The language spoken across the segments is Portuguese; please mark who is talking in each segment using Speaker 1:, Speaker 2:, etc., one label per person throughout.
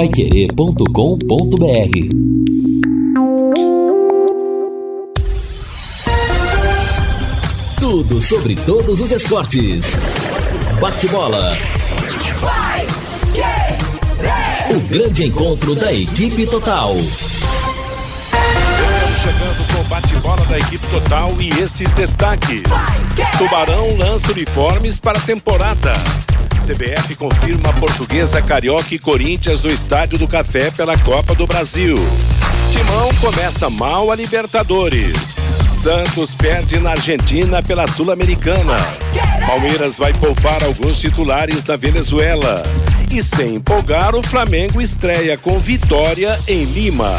Speaker 1: paiquerê.com.br Tudo sobre todos os esportes. Bate-bola. O grande encontro da equipe total.
Speaker 2: Chegando com o bate-bola da equipe total e estes destaques. Tubarão lança uniformes para a temporada. CBF confirma Portuguesa, Carioca e Corinthians no Estádio do Café pela Copa do Brasil. Timão começa mal a Libertadores. Santos perde na Argentina pela Sul-Americana. Palmeiras vai poupar alguns titulares da Venezuela. E sem empolgar, o Flamengo estreia com vitória em Lima.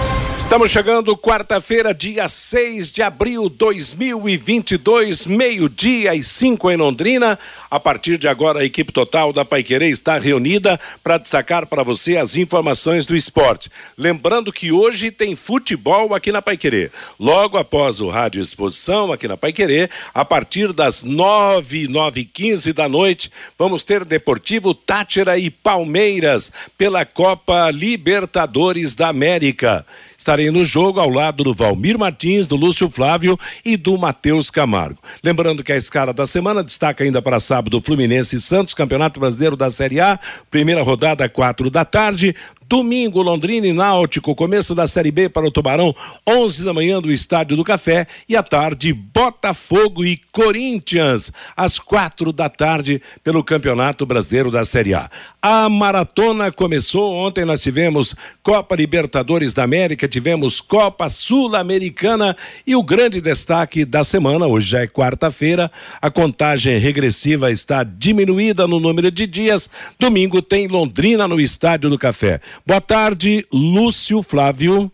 Speaker 2: Estamos chegando quarta-feira, dia 6 de abril de 2022, meio-dia e cinco em Londrina. A partir de agora, a equipe total da Paiquerê está reunida para destacar para você as informações do esporte. Lembrando que hoje tem futebol aqui na Paiquerê. Logo após o Rádio Exposição aqui na Paiquerê, a partir das nove, nove e quinze da noite, vamos ter Deportivo Tátira e Palmeiras pela Copa Libertadores da América. Estarei no jogo ao lado do Valmir Martins, do Lúcio Flávio e do Matheus Camargo. Lembrando que a escala da semana destaca ainda para sábado Fluminense e Santos, Campeonato Brasileiro da Série A, primeira rodada, quatro da tarde. Domingo, Londrina e Náutico, começo da Série B para o Tubarão, 11 da manhã do Estádio do Café e à tarde Botafogo e Corinthians, às quatro da tarde pelo Campeonato Brasileiro da Série A. A maratona começou ontem, nós tivemos Copa Libertadores da América, tivemos Copa Sul-Americana e o grande destaque da semana, hoje já é quarta-feira, a contagem regressiva está diminuída no número de dias. Domingo tem Londrina no Estádio do Café. Boa tarde, Lúcio Flávio.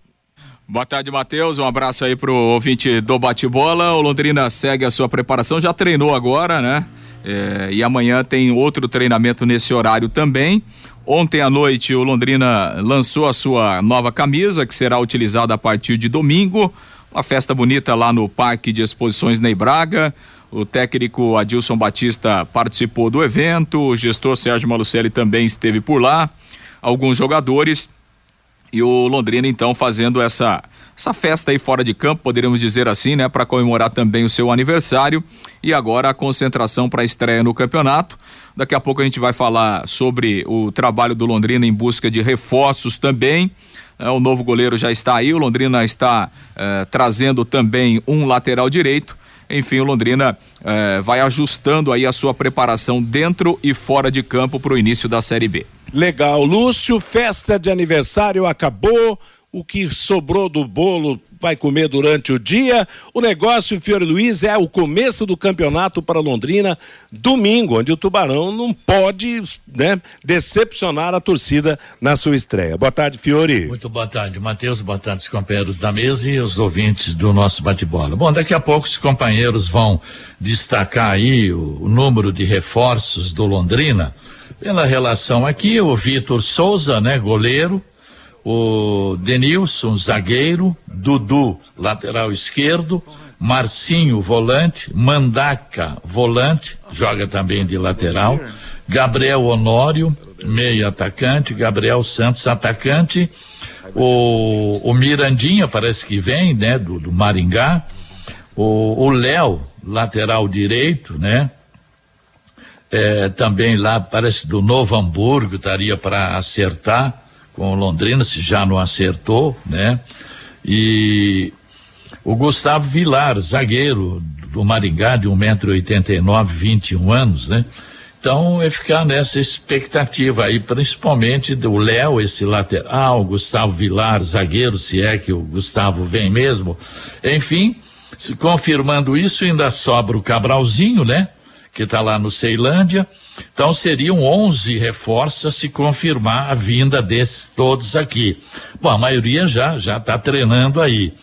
Speaker 3: Boa tarde, Matheus. Um abraço aí pro ouvinte do bate-bola. O Londrina segue a sua preparação, já treinou agora, né? É, e amanhã tem outro treinamento nesse horário também. Ontem à noite o Londrina lançou a sua nova camisa, que será utilizada a partir de domingo. Uma festa bonita lá no Parque de Exposições Ney Braga. O técnico Adilson Batista participou do evento, o gestor Sérgio Malucelli também esteve por lá alguns jogadores e o Londrina então fazendo essa essa festa aí fora de campo, poderíamos dizer assim, né, para comemorar também o seu aniversário e agora a concentração para a estreia no campeonato. Daqui a pouco a gente vai falar sobre o trabalho do Londrina em busca de reforços também. É, o novo goleiro já está aí, o Londrina está é, trazendo também um lateral direito. Enfim, o Londrina é, vai ajustando aí a sua preparação dentro e fora de campo para o início da Série B.
Speaker 2: Legal. Lúcio, festa de aniversário acabou. O que sobrou do bolo vai comer durante o dia. O negócio, Fiore Luiz, é o começo do campeonato para Londrina, domingo, onde o Tubarão não pode né, decepcionar a torcida na sua estreia. Boa tarde, Fiore.
Speaker 4: Muito boa tarde, Matheus. Boa tarde, os companheiros da mesa e os ouvintes do nosso bate-bola. Bom, daqui a pouco os companheiros vão destacar aí o, o número de reforços do Londrina. Pela relação aqui, o Vitor Souza, né, goleiro, o Denilson, zagueiro, Dudu, lateral esquerdo, Marcinho, volante, Mandaca, volante, joga também de lateral, Gabriel Honório, meio atacante, Gabriel Santos, atacante, o, o Mirandinha parece que vem, né, do, do Maringá, o Léo, lateral direito, né, é, também lá, parece do Novo Hamburgo, estaria para acertar com Londrina, se já não acertou, né? E o Gustavo Vilar, zagueiro do Maringá, de 1,89m, 21 anos, né? Então, é ficar nessa expectativa aí, principalmente do Léo, esse lateral, Gustavo Vilar, zagueiro, se é que o Gustavo vem mesmo. Enfim, se confirmando isso, ainda sobra o Cabralzinho, né? Que está lá no Ceilândia. Então seriam 11 reforços se confirmar a vinda desses todos aqui. Bom, a maioria já já está treinando aí.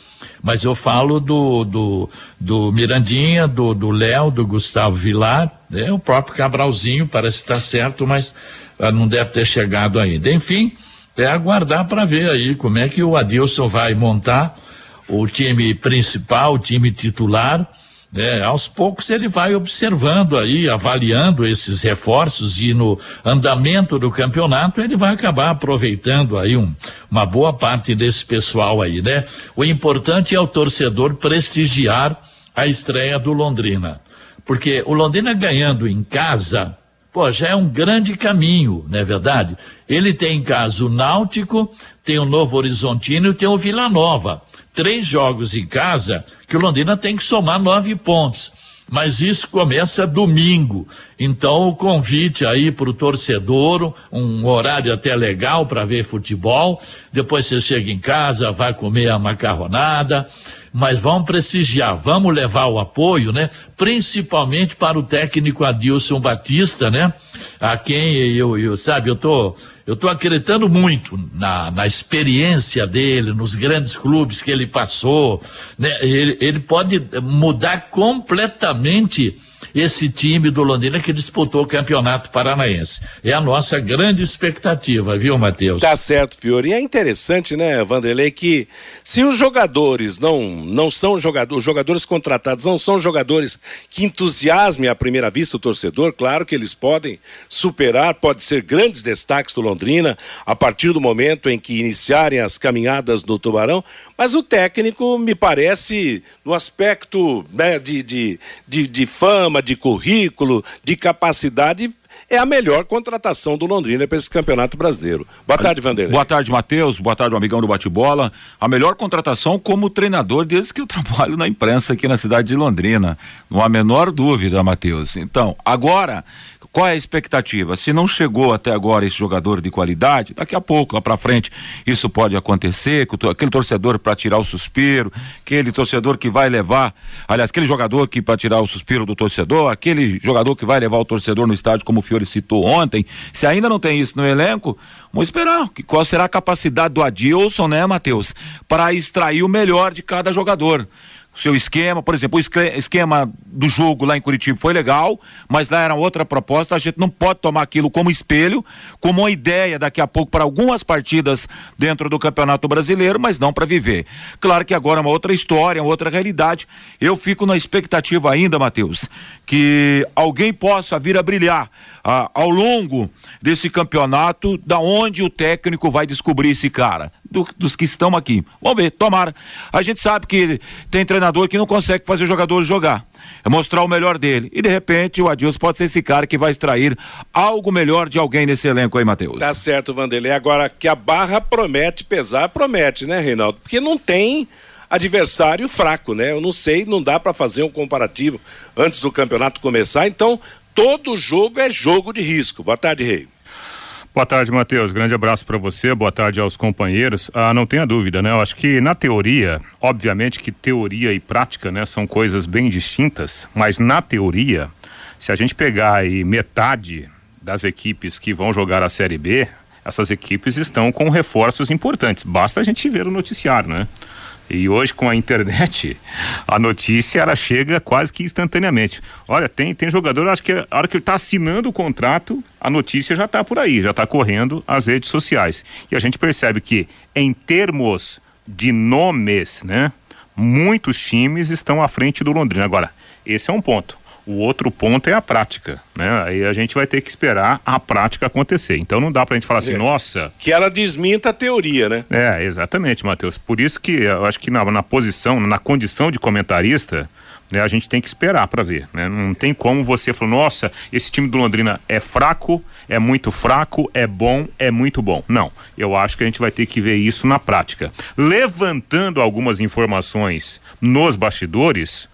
Speaker 4: Mas eu falo do, do, do Mirandinha, do Léo, do, Gustavo Vilar, né? o próprio Cabralzinho parece estar certo, mas ah, não deve ter chegado ainda. Enfim, é aguardar para ver aí como é que o Adilson vai montar o time principal, o time titular. Né? Aos poucos ele vai observando aí, avaliando esses reforços e no andamento do campeonato ele vai acabar aproveitando aí um, uma boa parte desse pessoal aí, né? O importante é o torcedor prestigiar a estreia do Londrina, porque o Londrina ganhando em casa, pô, já é um grande caminho, não é verdade? Ele tem em casa o Náutico, tem o Novo Horizontino e tem o Vila Nova três jogos em casa que o Londrina tem que somar nove pontos. Mas isso começa domingo. Então, o convite aí para o torcedor, um horário até legal para ver futebol. Depois você chega em casa, vai comer a macarronada. Mas vamos prestigiar, vamos levar o apoio, né? Principalmente para o técnico Adilson Batista, né? A quem eu, eu sabe, eu tô eu estou acreditando muito na, na experiência dele, nos grandes clubes que ele passou. Né? Ele, ele pode mudar completamente esse time do Londrina que disputou o Campeonato Paranaense. É a nossa grande expectativa, viu, Matheus?
Speaker 2: Tá certo, Fiore. E é interessante, né, Vanderlei, que se os jogadores não, não são jogadores, os jogadores contratados não são jogadores que entusiasmem à primeira vista o torcedor, claro que eles podem superar, pode ser grandes destaques do Londrina a partir do momento em que iniciarem as caminhadas no Tubarão, mas o técnico me parece, no aspecto né, de, de, de, de fama, de currículo, de capacidade, é a melhor contratação do Londrina para esse campeonato brasileiro. Boa tarde, Vanderlei.
Speaker 5: Boa tarde, Matheus. Boa tarde, um amigão do bate-bola. A melhor contratação como treinador desde que eu trabalho na imprensa aqui na cidade de Londrina. Não há menor dúvida, Matheus. Então, agora, qual é a expectativa? Se não chegou até agora esse jogador de qualidade, daqui a pouco, lá para frente, isso pode acontecer, aquele torcedor para tirar o suspiro, aquele torcedor que vai levar, aliás, aquele jogador que para tirar o suspiro do torcedor, aquele jogador que vai levar o torcedor no estádio, como Fiore citou ontem, se ainda não tem isso no elenco, vamos esperar. Qual será a capacidade do Adilson, né, Matheus, para extrair o melhor de cada jogador seu esquema, por exemplo, o esquema do jogo lá em Curitiba foi legal, mas lá era outra proposta, a gente não pode tomar aquilo como espelho, como uma ideia daqui a pouco para algumas partidas dentro do Campeonato Brasileiro, mas não para viver. Claro que agora é uma outra história, uma outra realidade. Eu fico na expectativa ainda, Matheus, que alguém possa vir a brilhar ah, ao longo desse campeonato, da onde o técnico vai descobrir esse cara do, dos que estão aqui. Vamos ver, tomara. A gente sabe que tem treinador que não consegue fazer o jogador jogar, mostrar o melhor dele. E de repente o Adilson pode ser esse cara que vai extrair algo melhor de alguém nesse elenco aí, Matheus.
Speaker 2: Tá certo, Vanderlei. Agora que a barra promete pesar, promete, né, Reinaldo? Porque não tem adversário fraco, né? Eu não sei, não dá para fazer um comparativo antes do campeonato começar, então todo jogo é jogo de risco. Boa tarde, Rei.
Speaker 6: Boa tarde, Matheus. Grande abraço para você. Boa tarde aos companheiros. Ah, não tenha dúvida, né? Eu acho que na teoria, obviamente que teoria e prática, né, são coisas bem distintas, mas na teoria, se a gente pegar aí metade das equipes que vão jogar a Série B, essas equipes estão com reforços importantes. Basta a gente ver o noticiário, né? E hoje com a internet, a notícia ela chega quase que instantaneamente. Olha, tem tem jogador, acho que a hora que ele está assinando o contrato, a notícia já está por aí, já está correndo as redes sociais. E a gente percebe que em termos de nomes, né, muitos times estão à frente do Londrina. Agora, esse é um ponto. O outro ponto é a prática, né? Aí a gente vai ter que esperar a prática acontecer. Então não dá pra gente falar assim, é. nossa.
Speaker 2: Que ela desminta a teoria, né?
Speaker 6: É, exatamente, Matheus. Por isso que eu acho que na, na posição, na condição de comentarista, né, a gente tem que esperar para ver. Né? Não tem como você falar, nossa, esse time do Londrina é fraco, é muito fraco, é bom, é muito bom. Não, eu acho que a gente vai ter que ver isso na prática. Levantando algumas informações nos bastidores,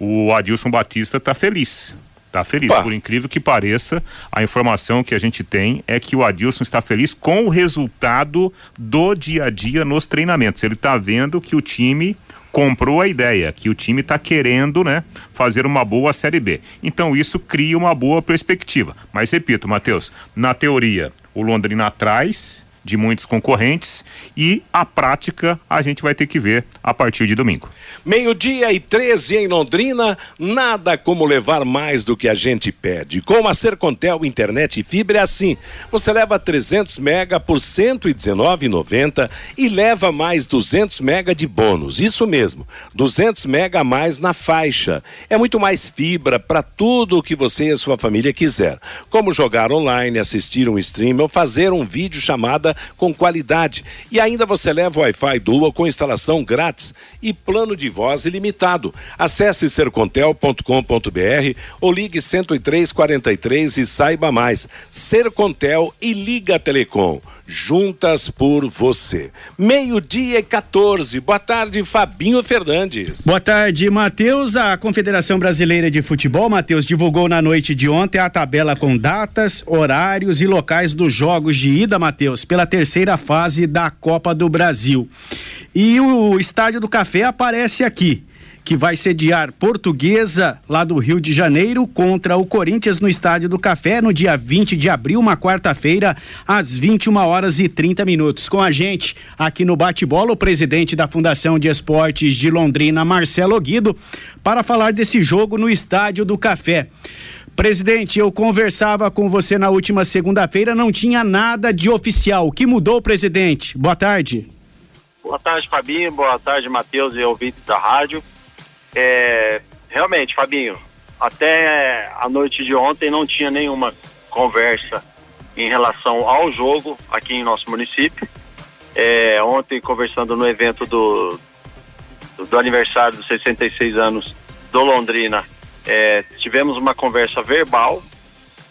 Speaker 6: o Adilson Batista está feliz. Está feliz, Pá. por incrível que pareça, a informação que a gente tem é que o Adilson está feliz com o resultado do dia a dia nos treinamentos. Ele está vendo que o time comprou a ideia, que o time está querendo, né, fazer uma boa Série B. Então isso cria uma boa perspectiva. Mas repito, Matheus, na teoria, o Londrina atrás de muitos concorrentes e a prática a gente vai ter que ver a partir de domingo.
Speaker 2: Meio-dia e 13 em Londrina, nada como levar mais do que a gente pede. Com a Sercontel Internet e Fibra é assim. Você leva 300 mega por 119,90 e leva mais 200 mega de bônus. Isso mesmo, 200 mega a mais na faixa. É muito mais fibra para tudo o que você e a sua família quiser. Como jogar online, assistir um stream ou fazer um vídeo chamada com qualidade. E ainda você leva Wi-Fi Dual com instalação grátis e plano de voz ilimitado. Acesse sercontel.com.br ou ligue 10343 e saiba mais. Sercontel e Liga Telecom juntas por você. Meio-dia e 14. Boa tarde, Fabinho Fernandes.
Speaker 7: Boa tarde, Matheus. A Confederação Brasileira de Futebol, Matheus, divulgou na noite de ontem a tabela com datas, horários e locais dos jogos de ida, Matheus, pela terceira fase da Copa do Brasil. E o Estádio do Café aparece aqui que vai sediar Portuguesa lá do Rio de Janeiro contra o Corinthians no Estádio do Café no dia 20 de abril, uma quarta-feira, às 21 horas e 30 minutos. Com a gente aqui no bate-bola, o presidente da Fundação de Esportes de Londrina, Marcelo Guido, para falar desse jogo no Estádio do Café. Presidente, eu conversava com você na última segunda-feira, não tinha nada de oficial. O que mudou, presidente? Boa tarde.
Speaker 8: Boa tarde, Fabinho. Boa tarde, Matheus e ouvintes da rádio. É, realmente, Fabinho, até a noite de ontem não tinha nenhuma conversa em relação ao jogo aqui em nosso município. É, ontem, conversando no evento do, do, aniversário dos 66 anos do Londrina, é, tivemos uma conversa verbal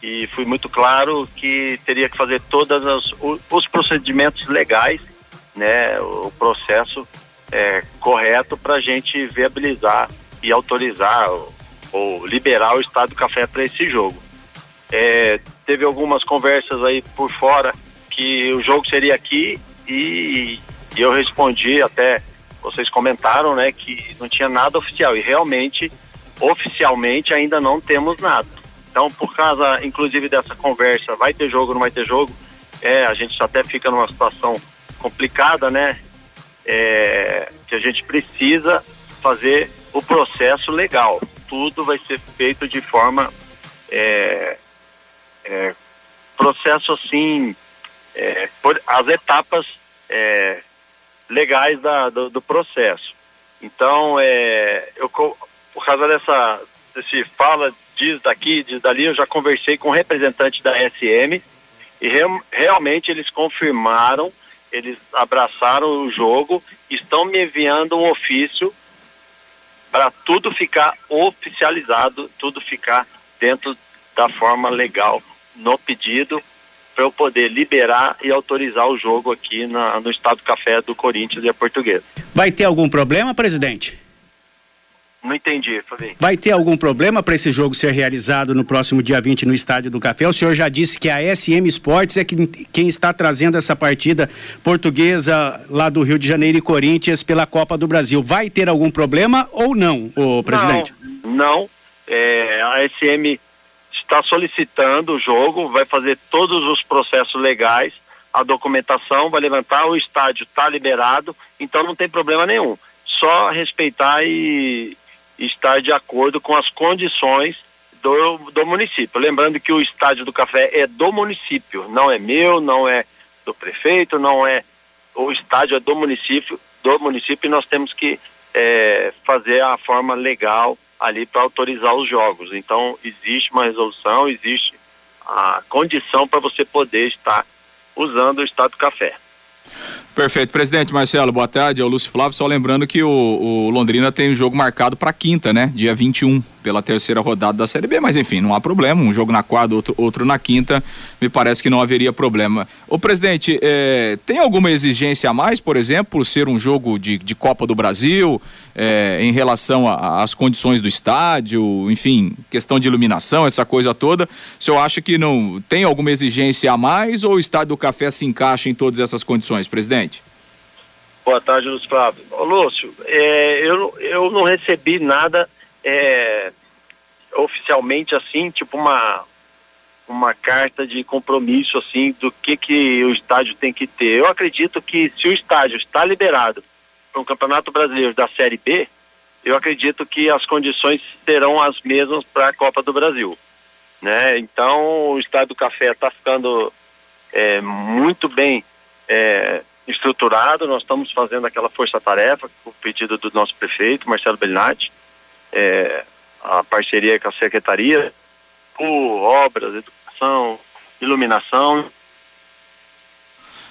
Speaker 8: e fui muito claro que teria que fazer todos os, os procedimentos legais, né, o processo é, correto para a gente viabilizar e autorizar ou, ou, liberar o estado do café para esse jogo. É, teve algumas conversas aí por fora que o jogo seria aqui e, e eu respondi até vocês comentaram, né, que não tinha nada oficial e realmente oficialmente ainda não temos nada. Então, por causa, inclusive, dessa conversa, vai ter jogo, não vai ter jogo, é, a gente até fica numa situação complicada, né? é, que a gente precisa fazer o processo legal. Tudo vai ser feito de forma é, é, processo assim, é, por, as etapas é, legais da, do, do, processo. Então, é, eu, por causa dessa desse fala, diz daqui, diz dali, eu já conversei com representantes da SM e re, realmente eles confirmaram eles abraçaram o jogo, estão me enviando um ofício para tudo ficar oficializado, tudo ficar dentro da forma legal no pedido para eu poder liberar e autorizar o jogo aqui na, no Estado Café do Corinthians e a Portuguesa.
Speaker 7: Vai ter algum problema, presidente?
Speaker 8: Não entendi, Fabinho.
Speaker 7: Vai ter algum problema para esse jogo ser realizado no próximo dia 20 no Estádio do Café? O senhor já disse que a SM Esportes é quem está trazendo essa partida portuguesa lá do Rio de Janeiro e Corinthians pela Copa do Brasil. Vai ter algum problema ou não, o presidente?
Speaker 8: Não, não. É, a SM está solicitando o jogo, vai fazer todos os processos legais, a documentação vai levantar, o estádio está liberado, então não tem problema nenhum. Só respeitar e estar de acordo com as condições do, do município. Lembrando que o estádio do café é do município, não é meu, não é do prefeito, não é. O estádio é do município, do município e nós temos que é, fazer a forma legal ali para autorizar os jogos. Então existe uma resolução, existe a condição para você poder estar usando o estádio do café.
Speaker 3: Perfeito. Presidente Marcelo, boa tarde. É o Lúcio Flávio. Só lembrando que o, o Londrina tem um jogo marcado para quinta, né? Dia 21, pela terceira rodada da Série B. Mas enfim, não há problema. Um jogo na quarta, outro, outro na quinta. Me parece que não haveria problema. O presidente, é, tem alguma exigência a mais, por exemplo, ser um jogo de, de Copa do Brasil, é, em relação às condições do estádio, enfim, questão de iluminação, essa coisa toda? O senhor acha que não tem alguma exigência a mais ou o Estádio do Café se encaixa em todas essas condições, presidente?
Speaker 8: Boa tarde, Lúcio Flávio. Ô, Lúcio, é, eu, eu não recebi nada é, oficialmente assim, tipo uma, uma carta de compromisso assim do que que o estádio tem que ter. Eu acredito que se o estádio está liberado para um Campeonato Brasileiro da Série B, eu acredito que as condições serão as mesmas para a Copa do Brasil, né? Então o estádio do Café está ficando é, muito bem é, estruturado. Nós estamos fazendo aquela força-tarefa, o pedido do nosso prefeito Marcelo Bellinati, é, a parceria com a secretaria, por obras, educação, iluminação.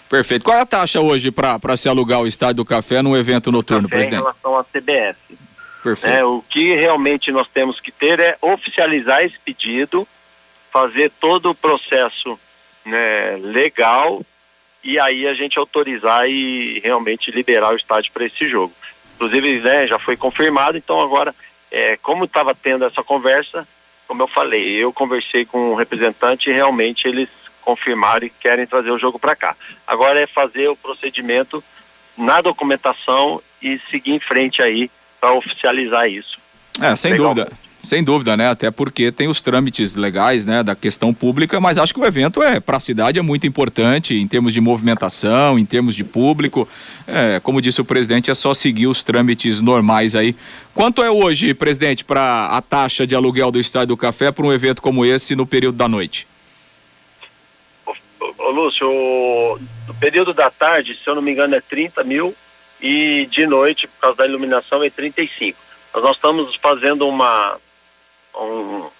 Speaker 3: Perfeito. Qual é a taxa hoje para se alugar o Estádio do Café num evento noturno,
Speaker 8: Café
Speaker 3: presidente?
Speaker 8: Em relação à CBF.
Speaker 3: Perfeito.
Speaker 8: É, o que realmente nós temos que ter é oficializar esse pedido, fazer todo o processo né, legal e aí a gente autorizar e realmente liberar o estádio para esse jogo. Inclusive, né, já foi confirmado, então agora, é, como estava tendo essa conversa, como eu falei, eu conversei com o um representante e realmente eles confirmaram e querem trazer o jogo para cá. Agora é fazer o procedimento na documentação e seguir em frente aí para oficializar isso.
Speaker 3: É, sem Legal. dúvida. Sem dúvida, né? Até porque tem os trâmites legais, né, da questão pública, mas acho que o evento é para a cidade é muito importante em termos de movimentação, em termos de público. É, como disse o presidente, é só seguir os trâmites normais aí. Quanto é hoje, presidente, para a taxa de aluguel do Estádio do Café para um evento como esse no período da noite?
Speaker 8: Ô, Lúcio, no período da tarde, se eu não me engano, é 30 mil e de noite, por causa da iluminação, é 35. Mas nós estamos fazendo uma um,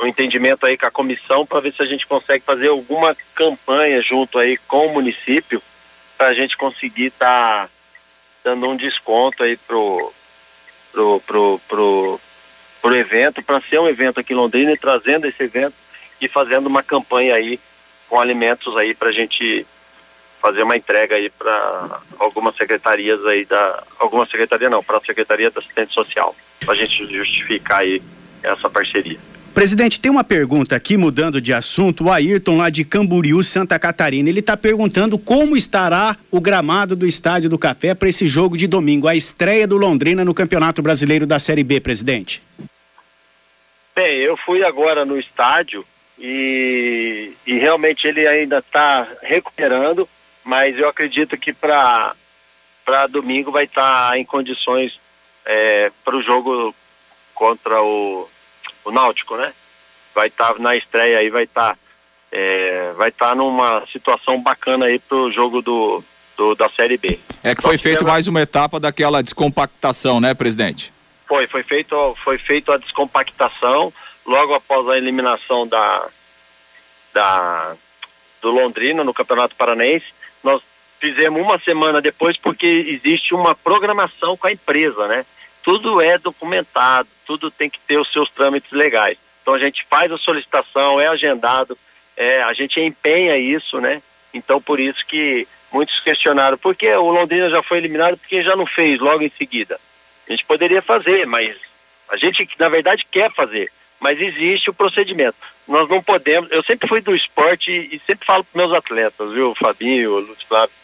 Speaker 8: um entendimento aí com a comissão para ver se a gente consegue fazer alguma campanha junto aí com o município para a gente conseguir estar tá dando um desconto aí pro pro pro pro, pro evento para ser um evento aqui em Londrina e trazendo esse evento e fazendo uma campanha aí com alimentos aí para a gente fazer uma entrega aí para algumas secretarias aí da alguma secretaria não para a secretaria da assistente social para a gente justificar aí essa parceria.
Speaker 7: Presidente, tem uma pergunta aqui, mudando de assunto. O Ayrton, lá de Camboriú, Santa Catarina, ele está perguntando como estará o gramado do Estádio do Café para esse jogo de domingo, a estreia do Londrina no Campeonato Brasileiro da Série B, presidente.
Speaker 8: Bem, eu fui agora no estádio e, e realmente ele ainda está recuperando, mas eu acredito que para domingo vai estar tá em condições é, para o jogo contra o o Náutico, né? Vai estar tá, na estreia aí, vai estar tá, é, vai estar tá numa situação bacana aí pro jogo do, do da Série B.
Speaker 3: É que foi feito mais uma etapa daquela descompactação, né, presidente?
Speaker 8: Foi, foi feito, foi feito a descompactação logo após a eliminação da, da do Londrina no Campeonato Paranense. Nós fizemos uma semana depois porque existe uma programação com a empresa, né? Tudo é documentado, tudo tem que ter os seus trâmites legais. Então a gente faz a solicitação, é agendado, é, a gente empenha isso, né? Então por isso que muitos questionaram, por que o Londrina já foi eliminado, porque já não fez logo em seguida? A gente poderia fazer, mas a gente na verdade quer fazer, mas existe o procedimento. Nós não podemos, eu sempre fui do esporte e, sempre falo para meus atletas, viu, Fabinho, Lúcio Flávio,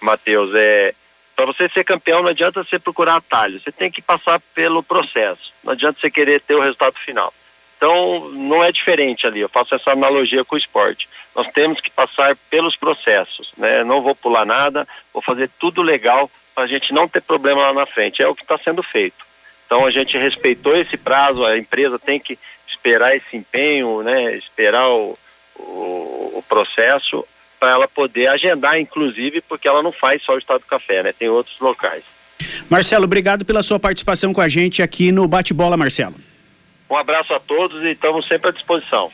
Speaker 8: Matheus, é, para você ser campeão, não adianta você procurar atalho, você tem que passar pelo processo. Não adianta você querer ter o resultado final. Então, não é diferente ali. Eu faço essa analogia com o esporte. Nós temos que passar pelos processos, né? Não vou pular nada, vou fazer tudo legal para a gente não ter problema lá na frente. É o que está sendo feito. Então, a gente respeitou esse prazo. A empresa tem que esperar esse empenho, né? Esperar o, o, o processo para ela poder agendar, inclusive, porque ela não faz só o Estado do Café, né? Tem outros locais.
Speaker 7: Marcelo, obrigado pela sua participação com a gente aqui no Bate-Bola, Marcelo.
Speaker 8: Um abraço a todos e estamos sempre à disposição.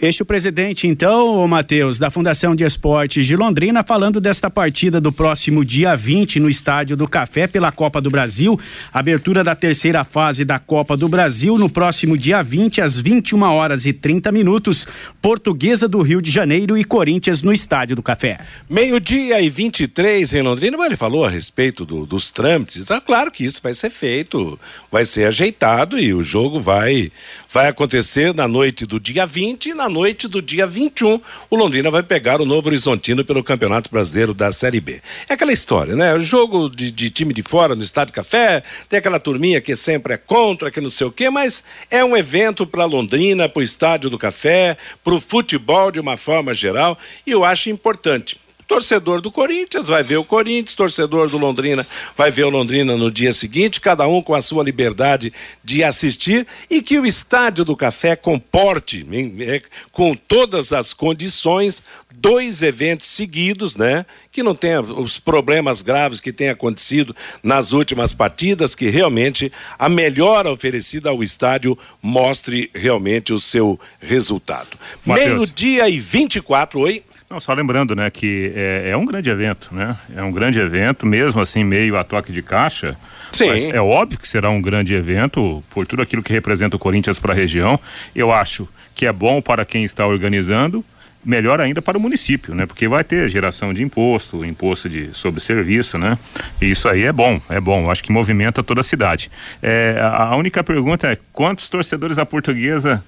Speaker 7: Este é o presidente, então, Matheus, da Fundação de Esportes de Londrina, falando desta partida do próximo dia 20 no Estádio do Café pela Copa do Brasil. Abertura da terceira fase da Copa do Brasil no próximo dia 20, às 21 horas e 30 minutos. Portuguesa do Rio de Janeiro e Corinthians no Estádio do Café.
Speaker 2: Meio-dia e 23 em Londrina, mas ele falou a respeito do, dos trâmites. Então, claro que isso vai ser feito, vai ser ajeitado e o jogo vai, vai acontecer na noite do dia 20 e na na noite do dia 21, o Londrina vai pegar o Novo Horizontino pelo Campeonato Brasileiro da Série B. É aquela história, né? O jogo de, de time de fora no Estádio Café, tem aquela turminha que sempre é contra, que não sei o quê, mas é um evento para Londrina, para o Estádio do Café, para o futebol de uma forma geral, e eu acho importante. Torcedor do Corinthians vai ver o Corinthians, torcedor do Londrina vai ver o Londrina no dia seguinte, cada um com a sua liberdade de assistir e que o Estádio do Café comporte, é, com todas as condições, dois eventos seguidos, né? Que não tenha os problemas graves que tem acontecido nas últimas partidas, que realmente a melhora oferecida ao estádio mostre realmente o seu resultado. Meio-dia e 24, oi.
Speaker 6: Não, só lembrando, né, que é, é, um grande evento, né? É um grande evento, mesmo assim, meio a toque de caixa. Sim. É óbvio que será um grande evento por tudo aquilo que representa o Corinthians para a região. Eu acho que é bom para quem está organizando, melhor ainda para o município, né? Porque vai ter geração de imposto, imposto de sobre serviço, né? E isso aí é bom, é bom. Acho que movimenta toda a cidade. É, a única pergunta é quantos torcedores da Portuguesa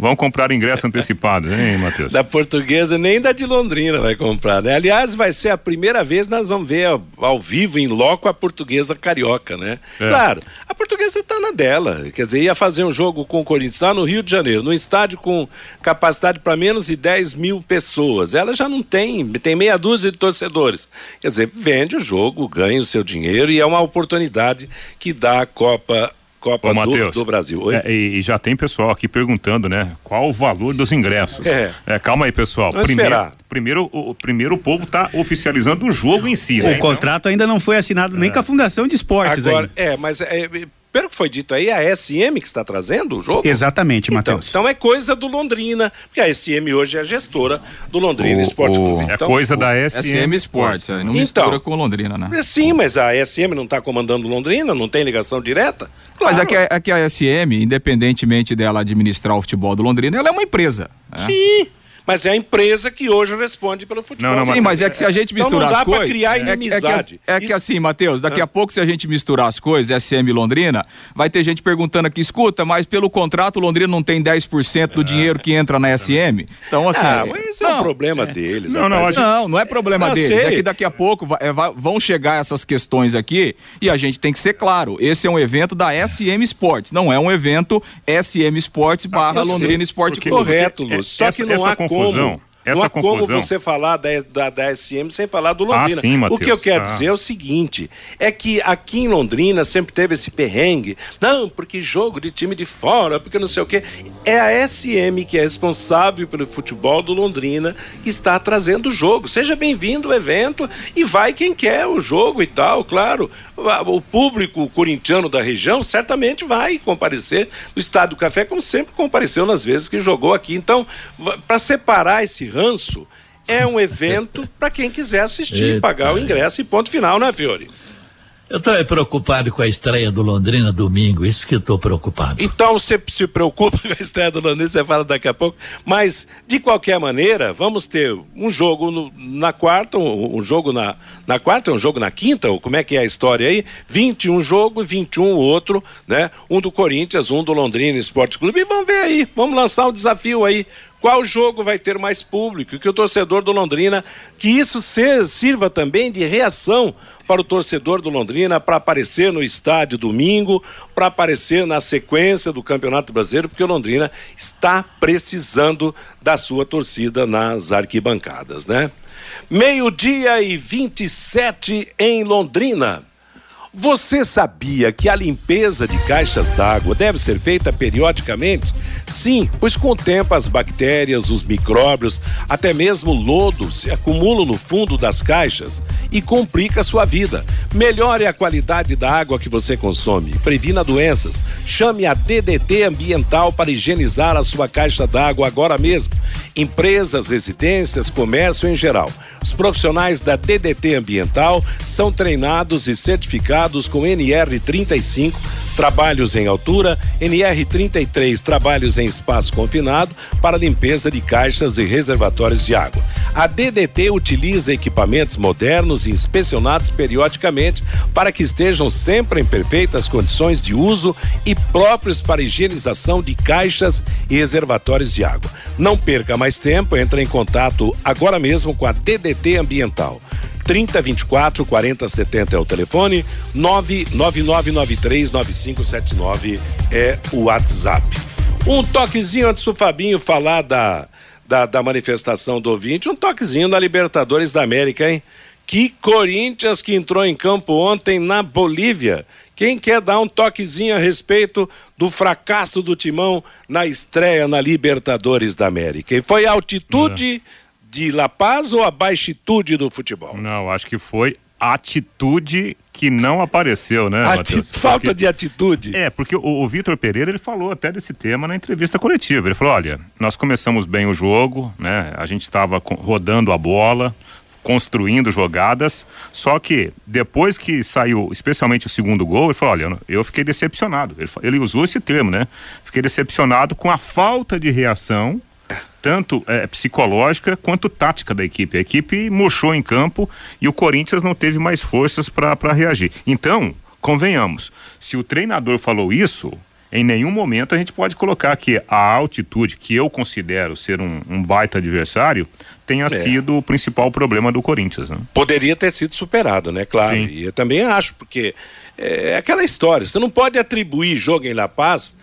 Speaker 6: vão comprar ingresso antecipado, hein, Matheus?
Speaker 2: Da portuguesa, nem da de Londrina vai comprar, né? Aliás, vai ser a primeira vez nós vamos ver ao, ao vivo, em loco, a portuguesa carioca, né? É. Claro, a portuguesa está na dela. Quer dizer, ia fazer um jogo com o Corinthians lá no Rio de Janeiro, num estádio com capacidade para menos de 10 mil pessoas. Ela já não tem, tem meia dúzia de torcedores. Quer dizer, vende o jogo, ganha o seu dinheiro e é uma oportunidade que dá a Copa Copa Ô, do, do, Brasil.
Speaker 6: É, e, já tem pessoal aqui perguntando, né? Qual o valor dos ingressos? É. é calma aí, pessoal.
Speaker 2: Vamos primeiro, esperar.
Speaker 6: Primeiro, o, primeiro o povo está oficializando o jogo em si.
Speaker 7: O
Speaker 6: né?
Speaker 7: contrato então... ainda não foi assinado nem é. com a Fundação de Esportes.
Speaker 2: Agora, é, mas é, pelo que foi dito aí, é a SM que está trazendo o jogo?
Speaker 7: Exatamente, Matheus.
Speaker 2: Então, então, é coisa do Londrina, porque a SM hoje é a gestora do Londrina o, Esporte
Speaker 6: Clube. É então, coisa da SM,
Speaker 3: SM Esportes, não então, mistura com Londrina, né?
Speaker 2: É, sim, mas a SM não está comandando Londrina, não tem ligação direta?
Speaker 3: Claro. Mas é que, é que a SM, independentemente dela administrar o futebol do Londrina, ela é uma empresa.
Speaker 2: Né? Sim mas é a empresa que hoje responde pelo futebol.
Speaker 3: Não, não, Sim, mas é que se a gente misturar então não dá as coisas.
Speaker 2: criar inimizade.
Speaker 3: É, é, que, é que assim, Matheus, daqui a pouco, se a gente misturar as coisas, SM Londrina, vai ter gente perguntando aqui, escuta, mas pelo contrato, Londrina não tem 10% do dinheiro que entra na SM. Então, assim. Ah,
Speaker 2: mas esse não, é o problema deles.
Speaker 3: Não, não, não, não é problema ah, deles. Sei. É que daqui a pouco vai, é, vai, vão chegar essas questões aqui e a gente tem que ser claro. Esse é um evento da SM Sports, não é um evento SM Sports barra Londrina Esporte
Speaker 2: Clube. Correto, Lúcio. Só que não há confusão. Como essa não há confusão. como você falar da, da, da SM sem falar do Londrina. Ah, sim, Mateus. o que eu quero ah. dizer é o seguinte: é que aqui em Londrina sempre teve esse perrengue. Não, porque jogo de time de fora, porque não sei o quê. É a SM que é responsável pelo futebol do Londrina que está trazendo o jogo. Seja bem-vindo ao evento e vai quem quer o jogo e tal, claro o público corintiano da região certamente vai comparecer no Estádio do Café, como sempre compareceu nas vezes que jogou aqui. Então, para separar esse ranço, é um evento para quem quiser assistir, Eita. pagar o ingresso e ponto final, né, Fiore?
Speaker 4: Eu estou preocupado com a estreia do Londrina domingo, isso que eu estou preocupado.
Speaker 2: Então você se preocupa com a estreia do Londrina, você fala daqui a pouco. Mas, de qualquer maneira, vamos ter um jogo no, na quarta, um, um, jogo na, na quarta, um jogo na quinta, ou como é que é a história aí? 21 jogo, 21 outro, né? Um do Corinthians, um do Londrina Esporte Clube. E vamos ver aí, vamos lançar o um desafio aí. Qual jogo vai ter mais público? Que o torcedor do Londrina, que isso sirva também de reação para o torcedor do Londrina para aparecer no estádio domingo, para aparecer na sequência do Campeonato Brasileiro, porque o Londrina está precisando da sua torcida nas arquibancadas, né? Meio-dia e 27 em Londrina. Você sabia que a limpeza de caixas d'água deve ser feita periodicamente? Sim, pois com o tempo as bactérias, os micróbios, até mesmo lodo se acumulam no fundo das caixas e complica a sua vida. Melhore a qualidade da água que você consome, previna doenças. Chame a DDT Ambiental para higienizar a sua caixa d'água agora mesmo. Empresas, residências, comércio em geral. Os profissionais da DDT Ambiental são treinados e certificados com NR35 trabalhos em altura, NR33, trabalhos em espaço confinado para limpeza de caixas e reservatórios de água. A DDT utiliza equipamentos modernos e inspecionados periodicamente para que estejam sempre em perfeitas condições de uso e próprios para higienização de caixas e reservatórios de água. Não perca mais tempo, entre em contato agora mesmo com a DDT Ambiental. 3024 4070 é o telefone, 999939579 é o WhatsApp. Um toquezinho antes do Fabinho falar da, da, da manifestação do ouvinte, um toquezinho na Libertadores da América, hein? Que Corinthians que entrou em campo ontem na Bolívia. Quem quer dar um toquezinho a respeito do fracasso do Timão na estreia na Libertadores da América? E foi a altitude é. De La Paz ou a baixitude do futebol?
Speaker 6: Não, acho que foi atitude que não apareceu, né,
Speaker 2: Ati Mateus? Falta de atitude.
Speaker 6: É, porque o, o Vitor Pereira ele falou até desse tema na entrevista coletiva. Ele falou: olha, nós começamos bem o jogo, né? A gente estava rodando a bola, construindo jogadas, só que depois que saiu, especialmente o segundo gol, ele falou: olha, eu fiquei decepcionado. Ele, ele usou esse termo, né? Fiquei decepcionado com a falta de reação tanto é, psicológica quanto tática da equipe. A equipe murchou em campo e o Corinthians não teve mais forças para reagir. Então, convenhamos, se o treinador falou isso, em nenhum momento a gente pode colocar que a altitude, que eu considero ser um, um baita adversário, tenha é. sido o principal problema do Corinthians. Né?
Speaker 2: Poderia ter sido superado, né? Claro. Sim. E eu também acho, porque é aquela história, você não pode atribuir jogo em La Paz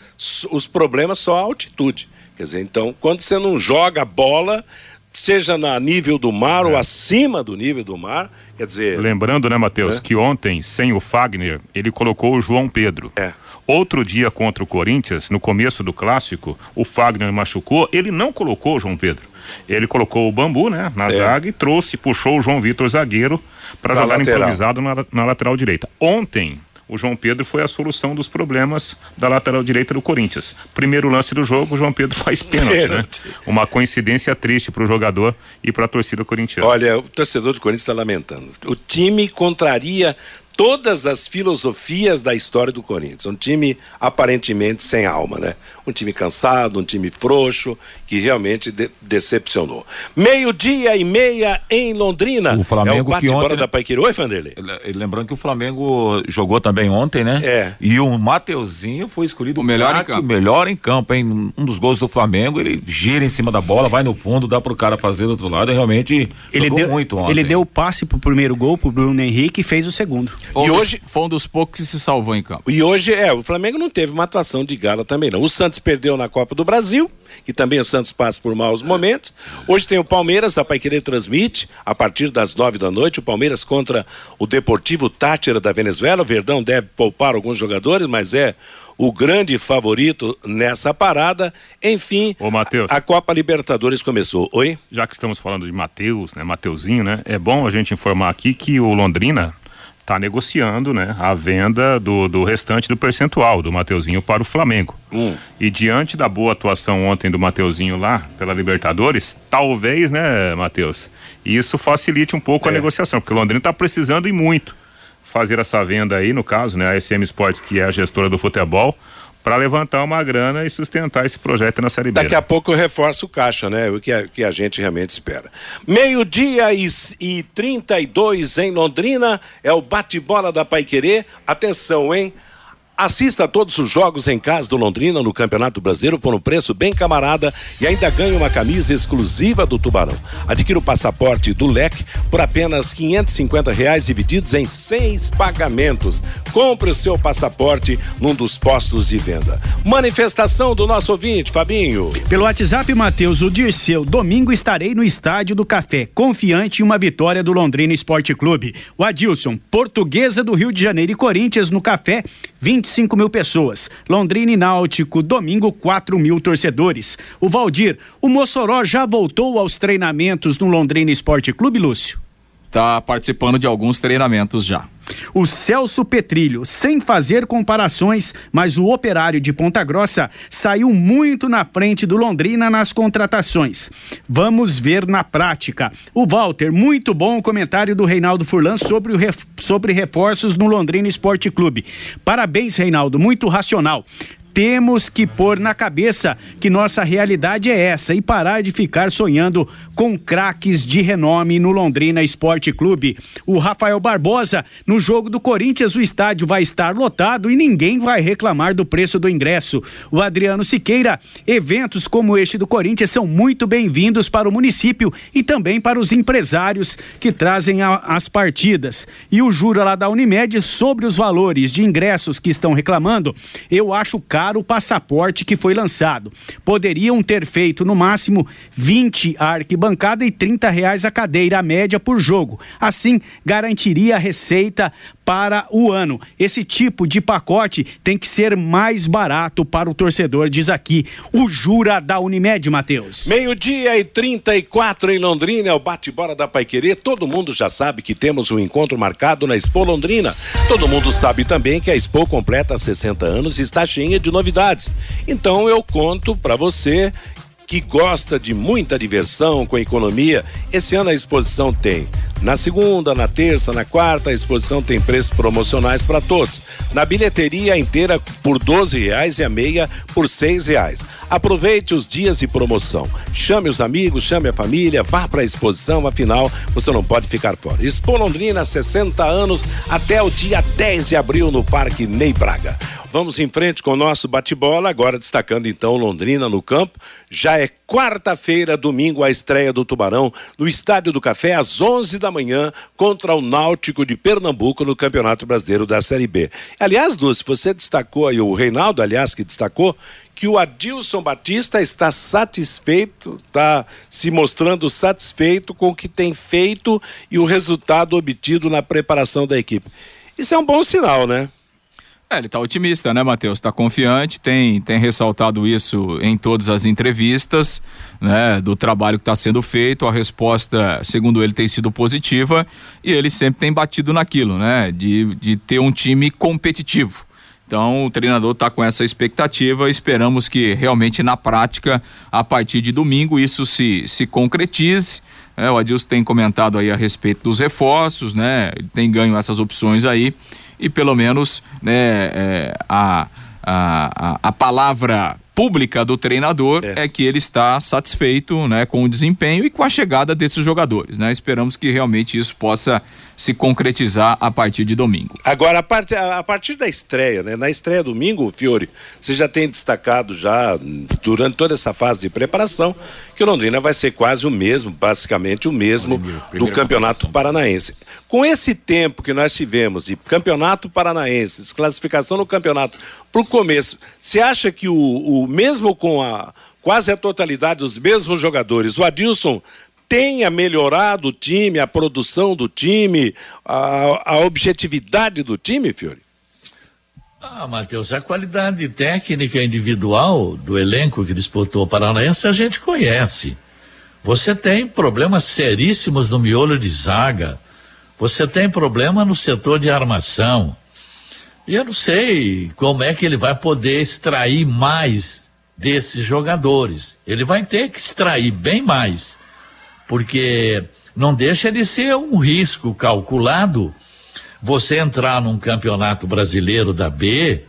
Speaker 2: os problemas só à altitude. Quer dizer, então, quando você não joga bola, seja na nível do mar é. ou acima do nível do mar, quer dizer.
Speaker 6: Lembrando, né, Matheus, é. que ontem, sem o Fagner, ele colocou o João Pedro.
Speaker 2: É.
Speaker 6: Outro dia contra o Corinthians, no começo do clássico, o Fagner machucou, ele não colocou o João Pedro. Ele colocou o bambu, né, na é. zaga e trouxe, puxou o João Vitor zagueiro para jogar lateral. improvisado na, na lateral direita. Ontem, o João Pedro foi a solução dos problemas da lateral direita do Corinthians. Primeiro lance do jogo, o João Pedro faz pênalti, né? Uma coincidência triste para o jogador e para a torcida corintiana.
Speaker 2: Olha, o torcedor do Corinthians está lamentando. O time contraria todas as filosofias da história do Corinthians. Um time aparentemente sem alma, né? Um time cansado, um time frouxo, que realmente de decepcionou. Meio-dia e meia em Londrina.
Speaker 5: O Flamengo é o que ontem...
Speaker 2: da Paiqueiro. Oi, Vanderlei.
Speaker 5: Lembrando que o Flamengo jogou também ontem, né?
Speaker 2: É.
Speaker 5: E o Mateuzinho foi escolhido
Speaker 3: o melhor em campo.
Speaker 5: melhor em campo, hein? Um dos gols do Flamengo, ele gira em cima da bola, vai no fundo, dá pro cara fazer do outro lado, e realmente
Speaker 7: ele deu muito ontem. Ele deu o passe pro primeiro gol pro Bruno Henrique e fez o segundo.
Speaker 3: Foi e um hoje dos, foi um dos poucos que se salvou em campo.
Speaker 2: E hoje é, o Flamengo não teve uma atuação de gala também não. O Santos perdeu na Copa do Brasil, que também o Santos passa por maus momentos. Hoje tem o Palmeiras, a Pai Querer transmite a partir das nove da noite, o Palmeiras contra o Deportivo Tátira da Venezuela. O Verdão deve poupar alguns jogadores, mas é o grande favorito nessa parada. Enfim,
Speaker 6: Ô, Mateus,
Speaker 2: a Copa Libertadores começou. Oi?
Speaker 6: Já que estamos falando de Mateus, né, Mateuzinho, né? É bom a gente informar aqui que o Londrina está negociando né, a venda do, do restante do percentual do Mateuzinho para o Flamengo.
Speaker 2: Hum.
Speaker 6: E diante da boa atuação ontem do Mateuzinho lá pela Libertadores, talvez, né, Mateus, isso facilite um pouco é. a negociação, porque o Londrina está precisando e muito fazer essa venda aí, no caso, né, a SM Sports, que é a gestora do futebol, para levantar uma grana e sustentar esse projeto na Série B.
Speaker 2: Daqui a pouco eu reforço o caixa, né? O que a, que a gente realmente espera. Meio-dia e, e 32 em Londrina, é o bate-bola da Paiquerê. Atenção, hein? Assista a todos os jogos em casa do Londrina no Campeonato Brasileiro por um preço bem camarada e ainda ganhe uma camisa exclusiva do Tubarão. Adquira o passaporte do Leque por apenas 550 reais divididos em seis pagamentos. Compre o seu passaporte num dos postos de venda. Manifestação do nosso ouvinte, Fabinho.
Speaker 7: Pelo WhatsApp, Matheus, o Dirceu. Domingo estarei no Estádio do Café, confiante em uma vitória do Londrina Esporte Clube. O Adilson, Portuguesa do Rio de Janeiro e Corinthians no Café, 20 25 mil pessoas. Londrina e Náutico, domingo, 4 mil torcedores. O Valdir, o Mossoró já voltou aos treinamentos no Londrina Esporte Clube, Lúcio?
Speaker 3: Tá participando de alguns treinamentos já.
Speaker 7: O Celso Petrilho, sem fazer comparações, mas o operário de Ponta Grossa saiu muito na frente do Londrina nas contratações. Vamos ver na prática. O Walter, muito bom o comentário do Reinaldo Furlan sobre, o ref, sobre reforços no Londrina Esporte Clube. Parabéns, Reinaldo, muito racional temos que pôr na cabeça que nossa realidade é essa e parar de ficar sonhando com craques de renome no Londrina Esporte Clube. O Rafael Barbosa, no jogo do Corinthians, o estádio vai estar lotado e ninguém vai reclamar do preço do ingresso. O Adriano Siqueira, eventos como este do Corinthians são muito bem-vindos para o município e também para os empresários que trazem a, as partidas. E o Jura lá da Unimed sobre os valores de ingressos que estão reclamando, eu acho caro o passaporte que foi lançado. Poderiam ter feito no máximo 20 a arquibancada e 30 reais a cadeira, média por jogo. Assim, garantiria a receita para o ano. Esse tipo de pacote tem que ser mais barato para o torcedor, diz aqui o Jura da Unimed, Matheus.
Speaker 2: Meio-dia e 34 em Londrina, é o bate-bola da Paiquerê. Todo mundo já sabe que temos um encontro marcado na Expo Londrina. Todo mundo sabe também que a Expo completa 60 anos e está cheia de novidades. Então eu conto para você que gosta de muita diversão com economia, esse ano a exposição tem. Na segunda, na terça, na quarta, a exposição tem preços promocionais para todos. Na bilheteria inteira por doze reais e a meia por seis reais. Aproveite os dias de promoção. Chame os amigos, chame a família, vá para a exposição, afinal você não pode ficar fora. Expo Londrina, 60 anos, até o dia 10 de abril no Parque Ney Braga. Vamos em frente com o nosso bate-bola, agora destacando então Londrina no campo. Já é quarta-feira, domingo, a estreia do Tubarão no Estádio do Café, às 11 da manhã, contra o Náutico de Pernambuco no Campeonato Brasileiro da Série B. Aliás, Dulce, você destacou aí, o Reinaldo, aliás, que destacou, que o Adilson Batista está satisfeito, está se mostrando satisfeito com o que tem feito e o resultado obtido na preparação da equipe. Isso é um bom sinal, né?
Speaker 3: É, ele está otimista, né, Matheus? Está confiante, tem, tem ressaltado isso em todas as entrevistas, né, do trabalho que está sendo feito. A resposta, segundo ele, tem sido positiva e ele sempre tem batido naquilo, né, de, de ter um time competitivo. Então, o treinador está com essa expectativa. Esperamos que realmente na prática, a partir de domingo, isso se, se concretize. É, o Adilson tem comentado aí a respeito dos reforços, né? Tem ganho essas opções aí e pelo menos né, é, a, a, a palavra pública do treinador é. é. que ele está satisfeito né, com o desempenho e com a chegada desses jogadores. Né? Esperamos que realmente isso possa se concretizar a partir de domingo.
Speaker 2: Agora, a, part, a, a partir da estreia, né? Na estreia domingo, Fiore, você já tem destacado já durante toda essa fase de preparação que o Londrina vai ser quase o mesmo, basicamente o mesmo do Campeonato Paranaense. Com esse tempo que nós tivemos de Campeonato Paranaense, desclassificação no campeonato para o começo, você acha que o, o mesmo com a quase a totalidade dos mesmos jogadores, o Adilson tenha melhorado o time, a produção do time, a, a objetividade do time, Fiore?
Speaker 4: Ah, Matheus, a qualidade técnica individual do elenco que disputou o Paranaense a gente conhece. Você tem problemas seríssimos no miolo de zaga. Você tem problema no setor de armação. E eu não sei como é que ele vai poder extrair mais desses jogadores. Ele vai ter que extrair bem mais porque não deixa de ser um risco calculado você entrar num campeonato brasileiro da B,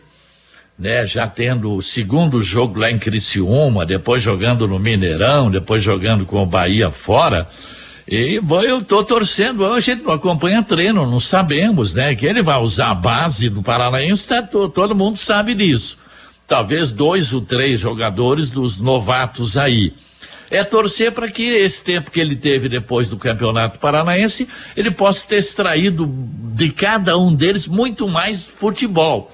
Speaker 4: né, já tendo o segundo jogo lá em Criciúma, depois jogando no Mineirão, depois jogando com o Bahia fora. E eu estou torcendo, a gente não acompanha treino, não sabemos, né? Que ele vai usar a base do Paranaense, tá, todo mundo sabe disso. Talvez dois ou três jogadores dos novatos aí é torcer para que esse tempo que ele teve depois do Campeonato Paranaense, ele possa ter extraído de cada um deles muito mais futebol.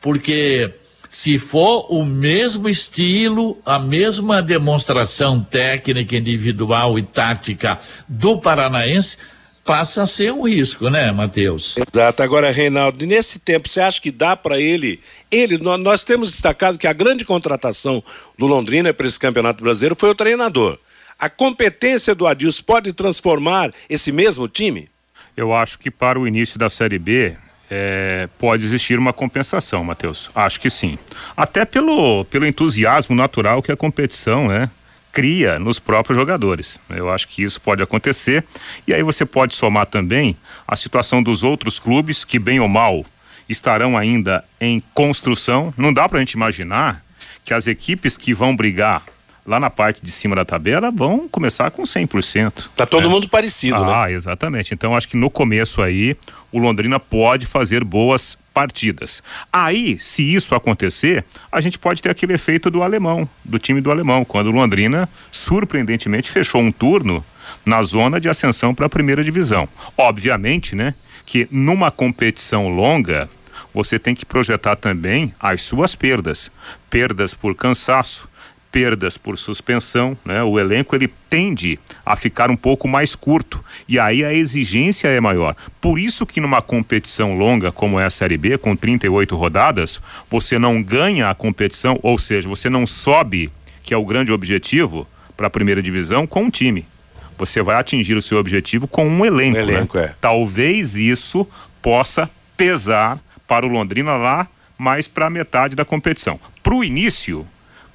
Speaker 4: Porque se for o mesmo estilo, a mesma demonstração técnica, individual e tática do Paranaense, passa a ser um risco, né, Matheus?
Speaker 2: Exato. Agora, Reinaldo, nesse tempo, você acha que dá para ele? Ele, nós temos destacado que a grande contratação do Londrina para esse Campeonato Brasileiro foi o treinador. A competência do Adilson pode transformar esse mesmo time?
Speaker 6: Eu acho que para o início da Série B, é, pode existir uma compensação, Matheus. Acho que sim. Até pelo, pelo entusiasmo natural que a competição, né? cria nos próprios jogadores. Eu acho que isso pode acontecer. E aí você pode somar também a situação dos outros clubes que, bem ou mal, estarão ainda em construção. Não dá para a gente imaginar que as equipes que vão brigar lá na parte de cima da tabela vão começar com 100%.
Speaker 2: Tá todo é. mundo parecido,
Speaker 6: ah,
Speaker 2: né?
Speaker 6: Ah, exatamente. Então acho que no começo aí o Londrina pode fazer boas partidas. Aí, se isso acontecer, a gente pode ter aquele efeito do alemão, do time do alemão, quando o Londrina surpreendentemente fechou um turno na zona de ascensão para a primeira divisão. Obviamente, né, que numa competição longa, você tem que projetar também as suas perdas, perdas por cansaço, perdas por suspensão, né? O elenco ele tende a ficar um pouco mais curto e aí a exigência é maior. Por isso que numa competição longa como é a Série B, com 38 rodadas, você não ganha a competição, ou seja, você não sobe, que é o grande objetivo para a primeira divisão com um time. Você vai atingir o seu objetivo com um elenco. Um elenco né? é. Talvez isso possa pesar para o Londrina lá mais para a metade da competição. Para o início,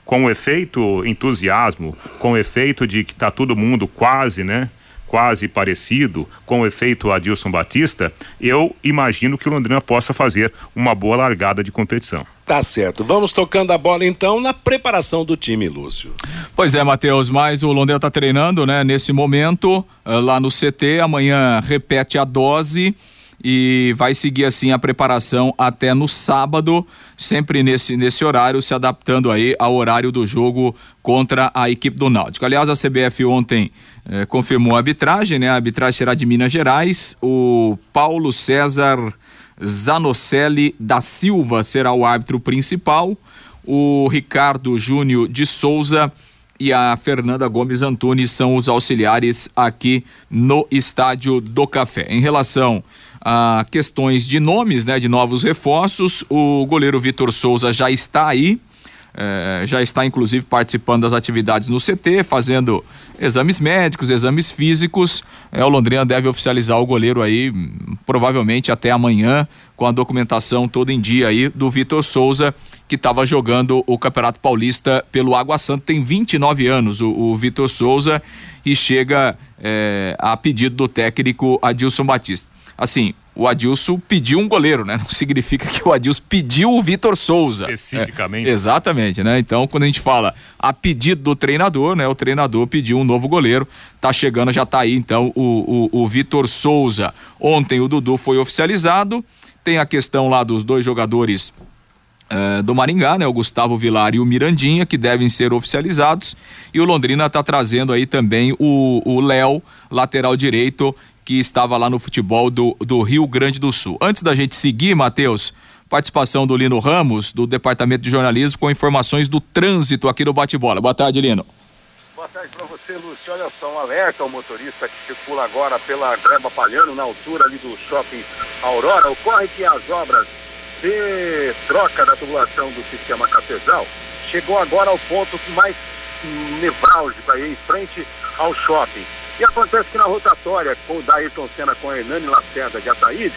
Speaker 6: com o efeito entusiasmo, com o efeito de que está todo mundo quase, né? Quase parecido com o efeito Adilson Batista, eu imagino que o Londrina possa fazer uma boa largada de competição.
Speaker 2: Tá certo. Vamos tocando a bola então na preparação do time, Lúcio.
Speaker 3: Pois é, Matheus, mas o Londrina está treinando, né? Nesse momento, eh, lá no CT, amanhã repete a dose e vai seguir assim a preparação até no sábado, sempre nesse, nesse horário, se adaptando aí ao horário do jogo contra a equipe do Náutico. Aliás, a CBF ontem eh, confirmou a arbitragem, né? A arbitragem será de Minas Gerais. O Paulo César Zanocelli da Silva será o árbitro principal. O Ricardo Júnior de Souza e a Fernanda Gomes Antunes são os auxiliares aqui no Estádio do Café. Em relação a questões de nomes, né, de novos reforços. O goleiro Vitor Souza já está aí, é, já está inclusive participando das atividades no CT, fazendo exames médicos, exames físicos. É, o Londrina deve oficializar o goleiro aí, provavelmente até amanhã, com a documentação toda em dia aí do Vitor Souza, que estava jogando o Campeonato Paulista pelo Água Santa, tem 29 anos, o, o Vitor Souza, e chega é, a pedido do técnico Adilson Batista assim, o Adilson pediu um goleiro, né? Não significa que o Adilson pediu o Vitor Souza.
Speaker 6: Especificamente.
Speaker 3: É, exatamente, né? Então, quando a gente fala a pedido do treinador, né? O treinador pediu um novo goleiro, tá chegando, já tá aí, então, o, o, o Vitor Souza. Ontem o Dudu foi oficializado, tem a questão lá dos dois jogadores Uh, do Maringá, né? O Gustavo Vilar e o Mirandinha, que devem ser oficializados. E o Londrina está trazendo aí também o Léo, lateral direito, que estava lá no futebol do, do Rio Grande do Sul. Antes da gente seguir, Matheus, participação do Lino Ramos, do Departamento de Jornalismo, com informações do trânsito aqui no Bate-Bola. Boa tarde, Lino.
Speaker 9: Boa tarde para você, Lúcio. Olha só, um alerta ao motorista que circula agora pela Greba Palhano, na altura ali do shopping Aurora. Ocorre que as obras de troca da tubulação do sistema Cafezal chegou agora ao ponto mais nevrálgico aí, em frente ao shopping. E acontece que na rotatória com o Daílton Senna com Hernani Lacerda de Ataíde,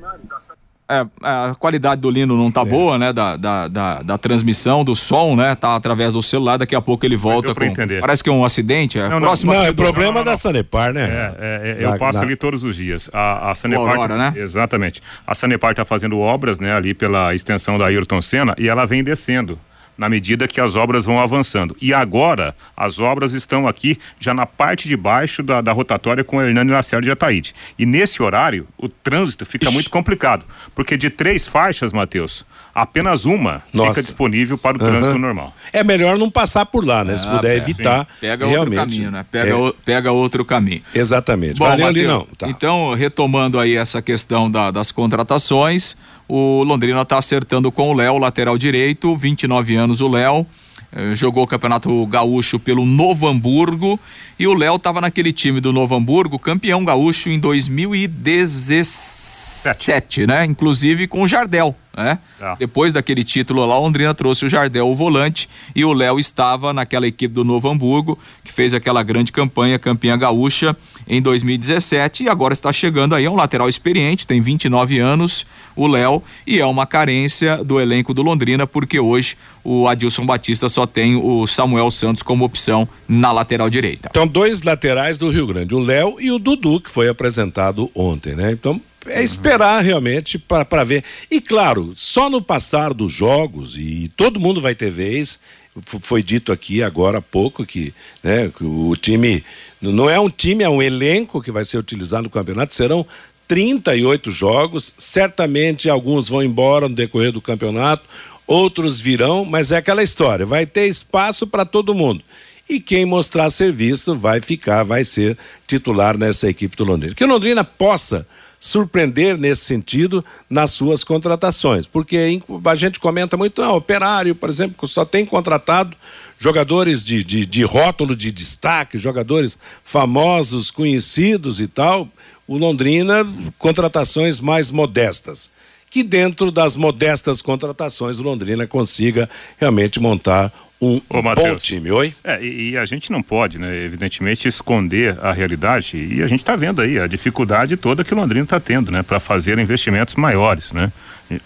Speaker 9: da
Speaker 3: é, a qualidade do Lino não tá é. boa, né? Da, da, da, da, transmissão, do som, né? Tá através do celular, daqui a pouco ele volta com... Entender. Parece que é um acidente, é
Speaker 2: não, Próximo não, não é problema não, da Sanepar, né?
Speaker 6: É, é, é eu da, passo da... ali todos os dias. A, a Sanepar... Aurora,
Speaker 3: né?
Speaker 6: Exatamente. A Sanepar tá fazendo obras, né? Ali pela extensão da Ayrton Senna e ela vem descendo na medida que as obras vão avançando. E agora, as obras estão aqui já na parte de baixo da, da rotatória com Hernani Lacerda de Ataíde. E nesse horário, o trânsito fica Ixi. muito complicado, porque de três faixas, Matheus, apenas uma Nossa. fica disponível para o uhum. trânsito normal.
Speaker 2: É melhor não passar por lá, né? Se ah, puder evitar. Sim.
Speaker 3: Pega
Speaker 2: realmente.
Speaker 3: outro caminho, né? Pega, é. o, pega outro caminho.
Speaker 2: Exatamente.
Speaker 3: Bom, Valeu Mateus, ali não. Tá. Então, retomando aí essa questão da, das contratações, o Londrina está acertando com o Léo, lateral direito, 29 anos o Léo. Eh, jogou o Campeonato Gaúcho pelo Novo Hamburgo e o Léo estava naquele time do Novo Hamburgo, campeão gaúcho em 2016 sete, né? Inclusive com o Jardel, né?
Speaker 6: Ah.
Speaker 3: Depois daquele título lá, Londrina trouxe o Jardel, o volante, e o Léo estava naquela equipe do Novo Hamburgo, que fez aquela grande campanha, campeã gaúcha, em 2017, e agora está chegando aí, é um lateral experiente, tem 29 anos, o Léo, e é uma carência do elenco do Londrina, porque hoje o Adilson Batista só tem o Samuel Santos como opção na lateral direita.
Speaker 2: Então, dois laterais do Rio Grande, o Léo e o Dudu, que foi apresentado ontem, né? Então, é esperar realmente para ver. E claro, só no passar dos jogos, e todo mundo vai ter vez, foi dito aqui agora há pouco que, né, que o time não é um time, é um elenco que vai ser utilizado no campeonato, serão 38 jogos, certamente alguns vão embora no decorrer do campeonato, outros virão, mas é aquela história, vai ter espaço para todo mundo. E quem mostrar serviço vai ficar, vai ser titular nessa equipe do Londrina. Que o Londrina possa surpreender nesse sentido nas suas contratações, porque a gente comenta muito, não, operário, por exemplo, que só tem contratado jogadores de, de, de rótulo de destaque, jogadores famosos, conhecidos e tal, o Londrina, contratações mais modestas. Que dentro das modestas contratações, o Londrina consiga realmente montar um,
Speaker 6: Ô,
Speaker 2: bom time. Oi?
Speaker 6: É, e, e a gente não pode, né, evidentemente, esconder a realidade. E a gente está vendo aí a dificuldade toda que o Londrina está tendo, né, para fazer investimentos maiores, né.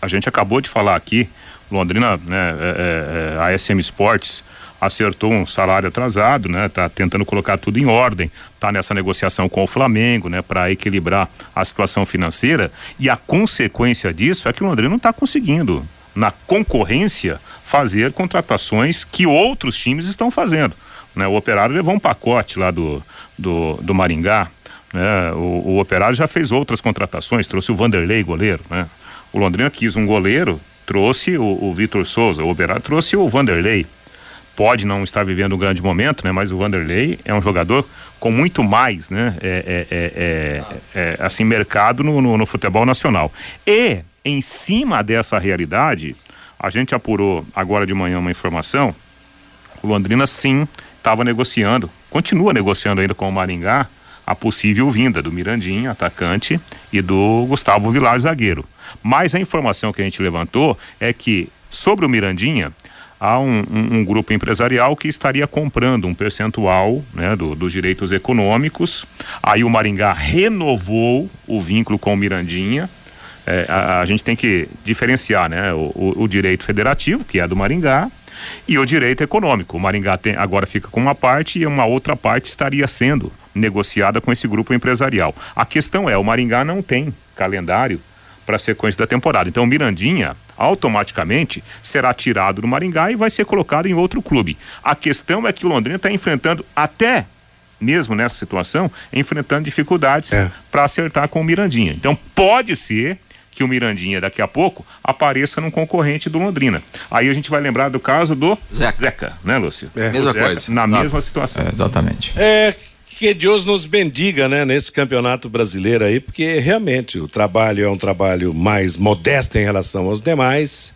Speaker 6: A gente acabou de falar aqui, Londrina, né, é, é, a SM Sports acertou um salário atrasado, né, tá tentando colocar tudo em ordem, tá nessa negociação com o Flamengo, né, para equilibrar a situação financeira. E a consequência disso é que o Londrina não está conseguindo na concorrência fazer contratações que outros times estão fazendo. Né? O Operário levou um pacote lá do, do, do Maringá. Né? O, o Operário já fez outras contratações, trouxe o Vanderlei, goleiro. Né? O Londrina quis um goleiro, trouxe o, o Vitor Souza. O Operário trouxe o Vanderlei. Pode não estar vivendo um grande momento, né? mas o Vanderlei é um jogador com muito mais né? é, é, é, é, é, assim, mercado no, no, no futebol nacional. E, em cima dessa realidade, a gente apurou agora de manhã uma informação. O Londrina sim estava negociando, continua negociando ainda com o Maringá a possível vinda do Mirandinha, atacante, e do Gustavo Vilar, zagueiro. Mas a informação que a gente levantou é que sobre o Mirandinha há um, um- um grupo empresarial que estaria comprando um percentual né, do- dos direitos econômicos. Aí o Maringá renovou o vínculo com o Mirandinha. É, a, a gente tem que diferenciar né, o, o- o direito federativo, que é do Maringá, e o direito econômico. O Maringá tem, agora fica com uma parte e uma outra parte estaria sendo negociada com esse grupo empresarial. A questão é, o Maringá não tem calendário para a sequência da temporada. Então o Mirandinha automaticamente será tirado do Maringá e vai ser colocado em outro clube. A questão é que o Londrina está enfrentando até mesmo nessa situação, enfrentando dificuldades
Speaker 2: É.
Speaker 6: para acertar com o Mirandinha. Então pode ser que o Mirandinha daqui a pouco apareça num concorrente do Londrina. Aí a gente vai lembrar do caso do
Speaker 3: Zeca.
Speaker 6: né, Lúcio?
Speaker 2: É.
Speaker 3: Mesma
Speaker 6: Zeca,
Speaker 3: coisa.
Speaker 6: Na
Speaker 3: Exato.
Speaker 6: mesma situação.
Speaker 3: É, exatamente.
Speaker 2: É, que Deus nos bendiga, né, nesse campeonato brasileiro aí, porque realmente o trabalho é um trabalho mais modesto em relação aos demais.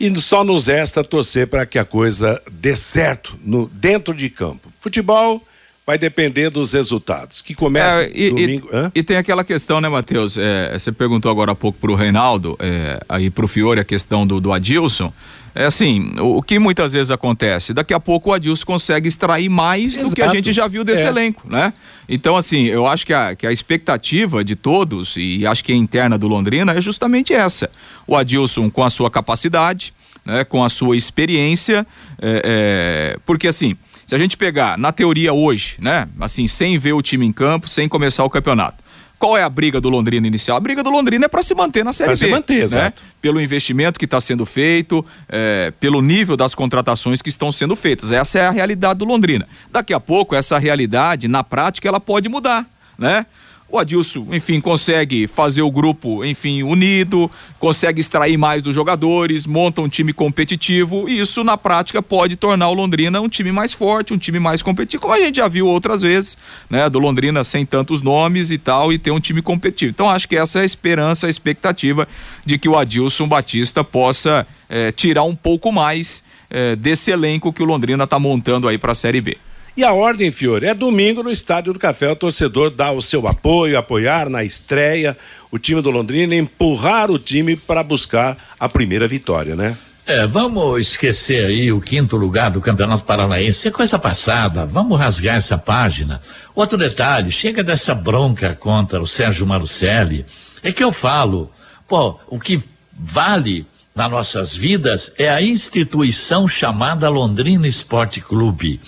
Speaker 2: E só nos resta torcer para que a coisa dê certo no, dentro de campo. Futebol vai depender dos resultados, que começa
Speaker 3: É, e,
Speaker 2: domingo.
Speaker 3: e- e tem aquela questão, né, Matheus? É, você perguntou agora há pouco pro Reinaldo, é, aí pro Fiore a questão do, do Adilson. É assim, o, o que muitas vezes acontece? Daqui a pouco o Adilson consegue extrair mais do que a
Speaker 2: Exato.
Speaker 3: gente já viu desse
Speaker 2: É.
Speaker 3: elenco, né? Então, assim, eu acho que a, que a expectativa de todos, e acho que a interna do Londrina, é justamente essa. O Adilson com a sua capacidade, né, com a sua experiência, é, é, porque assim, se a gente pegar na teoria hoje, né, assim, sem ver o time em campo, sem começar o campeonato, qual é a briga do Londrina inicial? A briga do Londrina é para se manter na Série
Speaker 2: Pra
Speaker 3: B.
Speaker 2: se manter,
Speaker 3: né?
Speaker 2: exato.
Speaker 3: Pelo investimento que está sendo feito, é, pelo nível das contratações que estão sendo feitas. Essa é a realidade do Londrina. Daqui a pouco, essa realidade, na prática, ela pode mudar, né? O Adilson, enfim, consegue fazer o grupo, enfim, unido, consegue extrair mais dos jogadores, monta um time competitivo e isso na prática pode tornar o Londrina um time mais forte, um time mais competitivo, como a gente já viu outras vezes, né, do Londrina sem tantos nomes e tal e ter um time competitivo. Então acho que essa é a esperança, a expectativa de que o Adilson Batista possa eh, tirar um pouco mais eh, desse elenco que o Londrina está montando aí para a Série B.
Speaker 2: E a ordem, Fiore, é domingo no Estádio do Café. O torcedor dá o seu apoio, apoiar na estreia o time do Londrina, empurrar o time para buscar a primeira vitória, né?
Speaker 4: É, vamos esquecer aí o quinto lugar do Campeonato Paranaense. É coisa passada. Vamos rasgar essa página. Outro detalhe, chega dessa bronca contra o Sérgio Marucelli. É que eu falo, pô, o que vale nas nossas vidas é a instituição chamada Londrina Esporte Clube.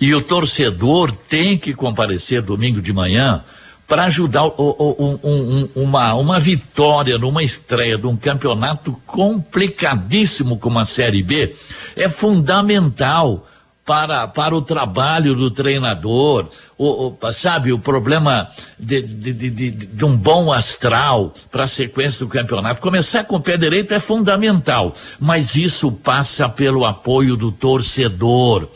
Speaker 4: E o torcedor tem que comparecer domingo de manhã para ajudar o, o, um, um, uma, uma vitória numa estreia de um campeonato complicadíssimo como a Série B é fundamental para, para o trabalho do treinador, o, o sabe, o problema de, de, de, de um bom astral para a sequência do campeonato. Começar com o pé direito é fundamental, mas isso passa pelo apoio do torcedor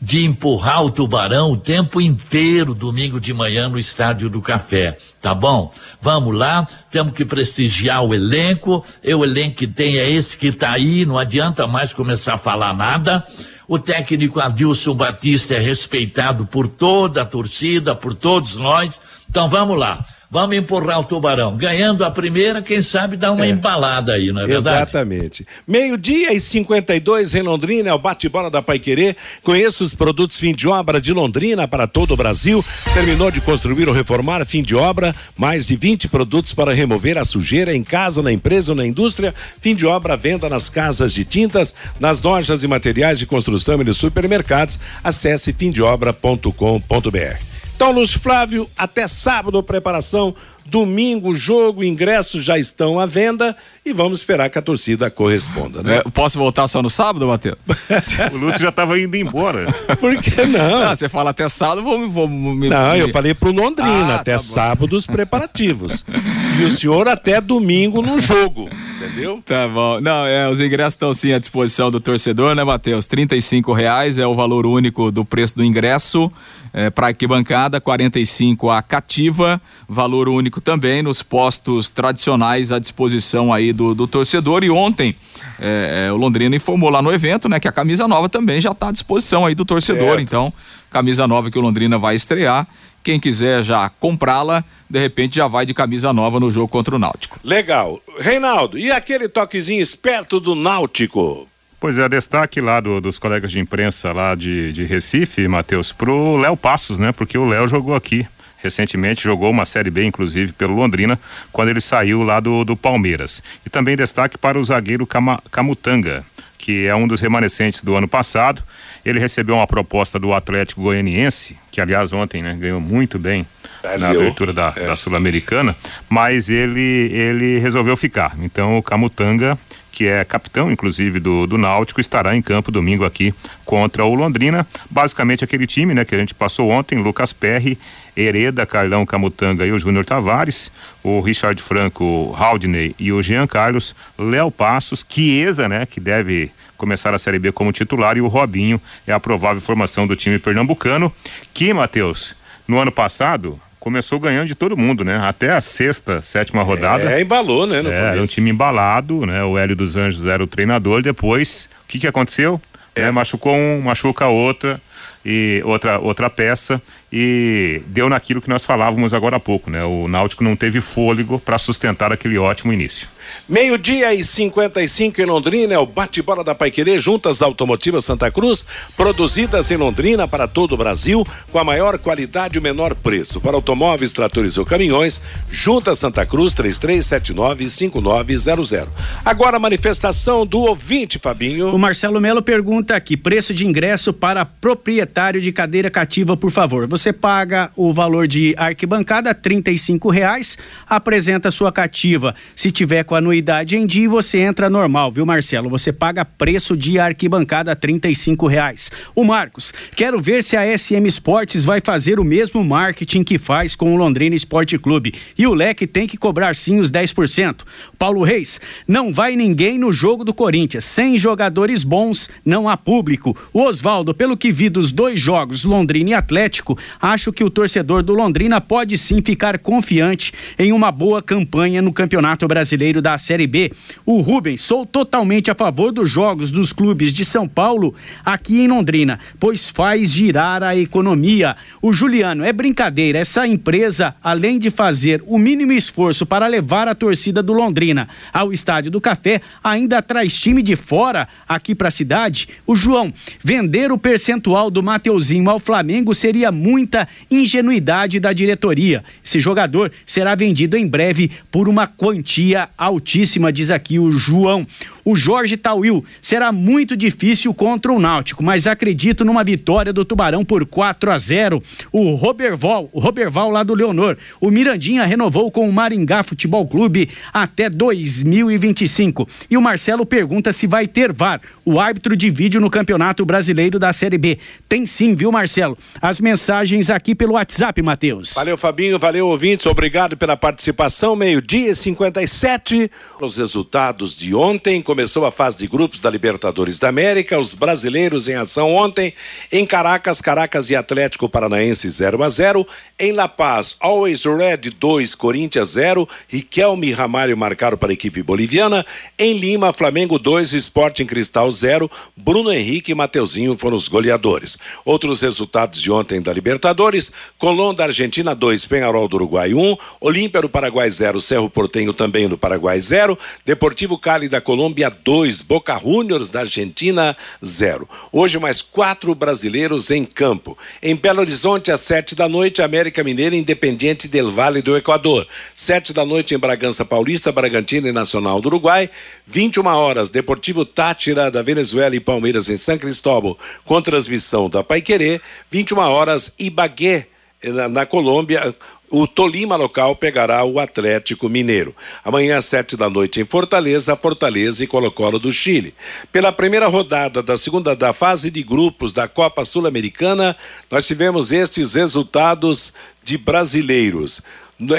Speaker 4: de empurrar o tubarão o tempo inteiro domingo de manhã no estádio do Café, tá bom? Vamos lá, temos que prestigiar o elenco, e o elenco que tem é esse que está aí, não adianta mais começar a falar nada. O técnico Adilson Batista é respeitado por toda a torcida, por todos nós. Então vamos lá. Vamos empurrar o tubarão. Ganhando a primeira, quem sabe dá uma é. embalada aí, não é verdade?
Speaker 2: Exatamente. Meio-dia e 52 em Londrina, é o bate-bola da Paiquerê. Conheça os produtos fim de obra de Londrina para todo o Brasil. Terminou de construir ou reformar, fim de obra. Mais de 20 produtos para remover a sujeira em casa, na empresa ou na indústria. Fim de obra, venda nas casas de tintas, nas lojas e materiais de construção e nos supermercados. Acesse fimdeobra.com.br. Então, Lúcio Flávio, até sábado, preparação. Domingo, jogo, ingressos já estão à venda e vamos esperar que a torcida corresponda, né?
Speaker 3: É, posso voltar só no sábado, Matheus?
Speaker 6: o Lúcio já estava indo embora.
Speaker 2: Por que não?
Speaker 3: Ah, você fala até sábado, vou, vou
Speaker 2: me. Não, eu falei pro Londrina, ah, até tá sábado os preparativos. e o senhor até domingo no jogo. Entendeu?
Speaker 3: Tá bom. Não, é, os ingressos estão sim à disposição do torcedor, né, Matheus? R$ reais é o valor único do preço do ingresso é, para arquibancada, 45 a cativa, valor único também nos postos tradicionais à disposição aí do, do torcedor. E ontem é, é, o Londrina informou lá no evento, né, que a camisa nova também já está à disposição aí do torcedor. Certo. Então, camisa nova que o Londrina vai estrear. Quem quiser já comprá-la, de repente já vai de camisa nova no jogo contra o Náutico.
Speaker 2: Legal. Reinaldo, e aquele toquezinho esperto do Náutico?
Speaker 6: Pois é, destaque lá do, dos colegas de imprensa lá de, de Recife, Matheus, pro Léo Passos, né? Porque o Léo jogou aqui recentemente, jogou uma Série B, inclusive, pelo Londrina, quando ele saiu lá do, do Palmeiras. E também destaque para o zagueiro Cama, Camutanga, que é um dos remanescentes do ano passado. Ele recebeu uma proposta do Atlético Goianiense, que aliás ontem né, ganhou muito bem é, na abertura da, é. da Sul-Americana, mas ele, ele resolveu ficar. Então o Camutanga que é capitão, inclusive, do, do Náutico, estará em campo domingo aqui contra o Londrina. Basicamente aquele time, né, que a gente passou ontem, Lucas Perry, Hereda, Carlão Camutanga e o Júnior Tavares, o Richard Franco, o Haldney e o Jean Carlos, Léo Passos, Chiesa, né, que deve começar a Série B como titular, e o Robinho é a provável formação do time pernambucano, que, Matheus, no ano passado começou ganhando de todo mundo, né? Até a sexta, sétima rodada.
Speaker 2: É, embalou, né?
Speaker 6: é, um time embalado, né? O Hélio dos Anjos era o treinador. Depois, o que que aconteceu? É. É, machucou um, machuca outra e outra outra peça e deu naquilo que nós falávamos agora há pouco, né? O Náutico não teve fôlego para sustentar aquele ótimo início.
Speaker 2: Meio-dia e 55 em Londrina, é o bate-bola da Paiquerê, juntas automotivas Santa Cruz, produzidas em Londrina para todo o Brasil, com a maior qualidade e o menor preço. Para automóveis, tratores ou caminhões, juntas Santa Cruz 33795900. Agora a manifestação do ouvinte, Fabinho.
Speaker 7: O Marcelo Melo pergunta aqui: preço de ingresso para proprietário de cadeira cativa, por favor. Você paga o valor de arquibancada, e reais, apresenta sua cativa. Se tiver com anuidade em dia, você entra normal, viu, Marcelo? Você paga preço de arquibancada, e reais. O Marcos, quero ver se a SM Esportes vai fazer o mesmo marketing que faz com o Londrina Esporte Clube. E o Leque tem que cobrar sim os 10%. Paulo Reis, não vai ninguém no jogo do Corinthians. Sem jogadores bons, não há público. O Oswaldo, pelo que vi dos dois jogos, Londrina e Atlético, acho que o torcedor do Londrina pode sim ficar confiante em uma boa campanha no Campeonato Brasileiro da Série B. O Rubens, sou totalmente a favor dos jogos dos clubes de São Paulo aqui em Londrina, pois faz girar a economia. O Juliano, é brincadeira, essa empresa, além de fazer o mínimo esforço para levar a torcida do Londrina ao Estádio do Café, ainda traz time de fora aqui para a cidade. O João, vender o percentual do Mateuzinho ao Flamengo seria muita ingenuidade da diretoria. Esse jogador será vendido em breve por uma quantia altíssima, diz aqui o João. O Jorge Tauil será muito difícil contra o Náutico, mas acredito numa vitória do Tubarão por 4 a 0. O Roberval, o Roberval lá do Leonor, o Mirandinha renovou com o Maringá Futebol Clube até 2025. E o Marcelo pergunta se vai ter VAR, o árbitro de vídeo no Campeonato Brasileiro da Série B. Tem sim, viu, Marcelo? As mensagens aqui pelo WhatsApp, Matheus.
Speaker 2: Valeu, Fabinho, valeu, ouvintes, obrigado pela participação. Meio-dia 57 os resultados de ontem, começou a fase de grupos da Libertadores da América, os brasileiros em ação ontem em Caracas, Caracas e Atlético Paranaense 0 a 0, em La Paz, Always Red 2, Corinthians 0, Riquelme e Ramalho marcaram para a equipe boliviana, em Lima, Flamengo 2, Sporting Cristal 0, Bruno Henrique e Mateuzinho foram os goleadores. Outros resultados de ontem da Libertadores, Colón da Argentina 2, Penharol do Uruguai 1, um, Olímpia do Paraguai 0, Cerro Portenho também do Paraguai 0. Deportivo Cali da Colômbia 2, Boca Juniors da Argentina 0. Hoje mais quatro brasileiros em campo. Em Belo Horizonte, às sete da noite, América Mineira Independiente del Vale do Equador. Sete da noite em Bragança Paulista, Bragantino e Nacional do Uruguai. 21 horas, Deportivo Tátira da Venezuela e Palmeiras em São Cristóvão, com transmissão da Paiquerê. 21 horas, Ibagué na, na Colômbia o Tolima local pegará o Atlético Mineiro. Amanhã às sete da noite em Fortaleza, Fortaleza e Colo-Colo do Chile. Pela primeira rodada da segunda da fase de grupos da Copa Sul-Americana, nós tivemos estes resultados de brasileiros.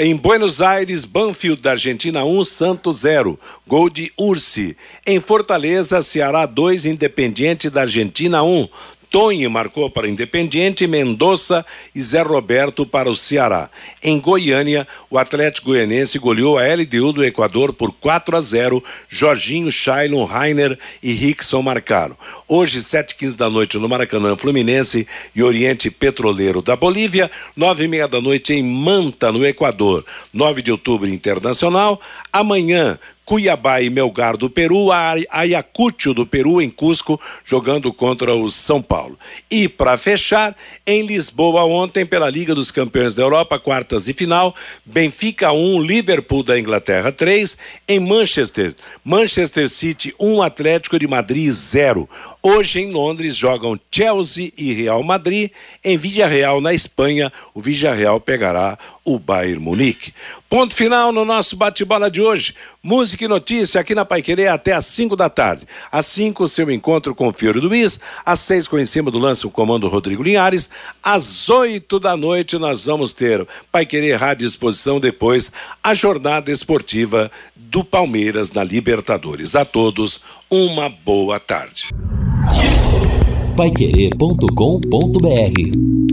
Speaker 2: Em Buenos Aires, Banfield da Argentina 1, Santos 0. Gol de Ursi. Em Fortaleza, Ceará 2, Independiente da Argentina 1. Tonho marcou para Independiente, Mendonça e Zé Roberto para o Ceará. Em Goiânia, o Atlético Goianense goleou a LDU do Equador por 4 a 0. Jorginho, Shailon, Rainer e Rickson marcaram. Hoje, 7h15 da noite no Maracanã, Fluminense e Oriente Petroleiro da Bolívia. 9h30 da noite em Manta, no Equador. 9 de outubro, Internacional. Amanhã, Cuiabá e Melgar do Peru, Ayacucho do Peru em Cusco, jogando contra o São Paulo. E para fechar, em Lisboa ontem pela Liga dos Campeões da Europa, quartas e final, Benfica 1, Liverpool da Inglaterra 3, em Manchester, Manchester City 1, Atlético de Madrid 0. Hoje em Londres jogam Chelsea e Real Madrid. Em Real na Espanha, o Real pegará o Bayern Munique. Ponto final no nosso bate-bola de hoje. Música e notícia aqui na Paiquerê até às 5 da tarde. Às 5, seu encontro com o Fiore Luiz. Às 6, com em cima do lance o comando Rodrigo Linhares. Às 8 da noite, nós vamos ter Paiquerê Rádio Exposição. Depois, a jornada esportiva do Palmeiras na Libertadores. A todos, uma boa tarde
Speaker 1: paiquerê.com.br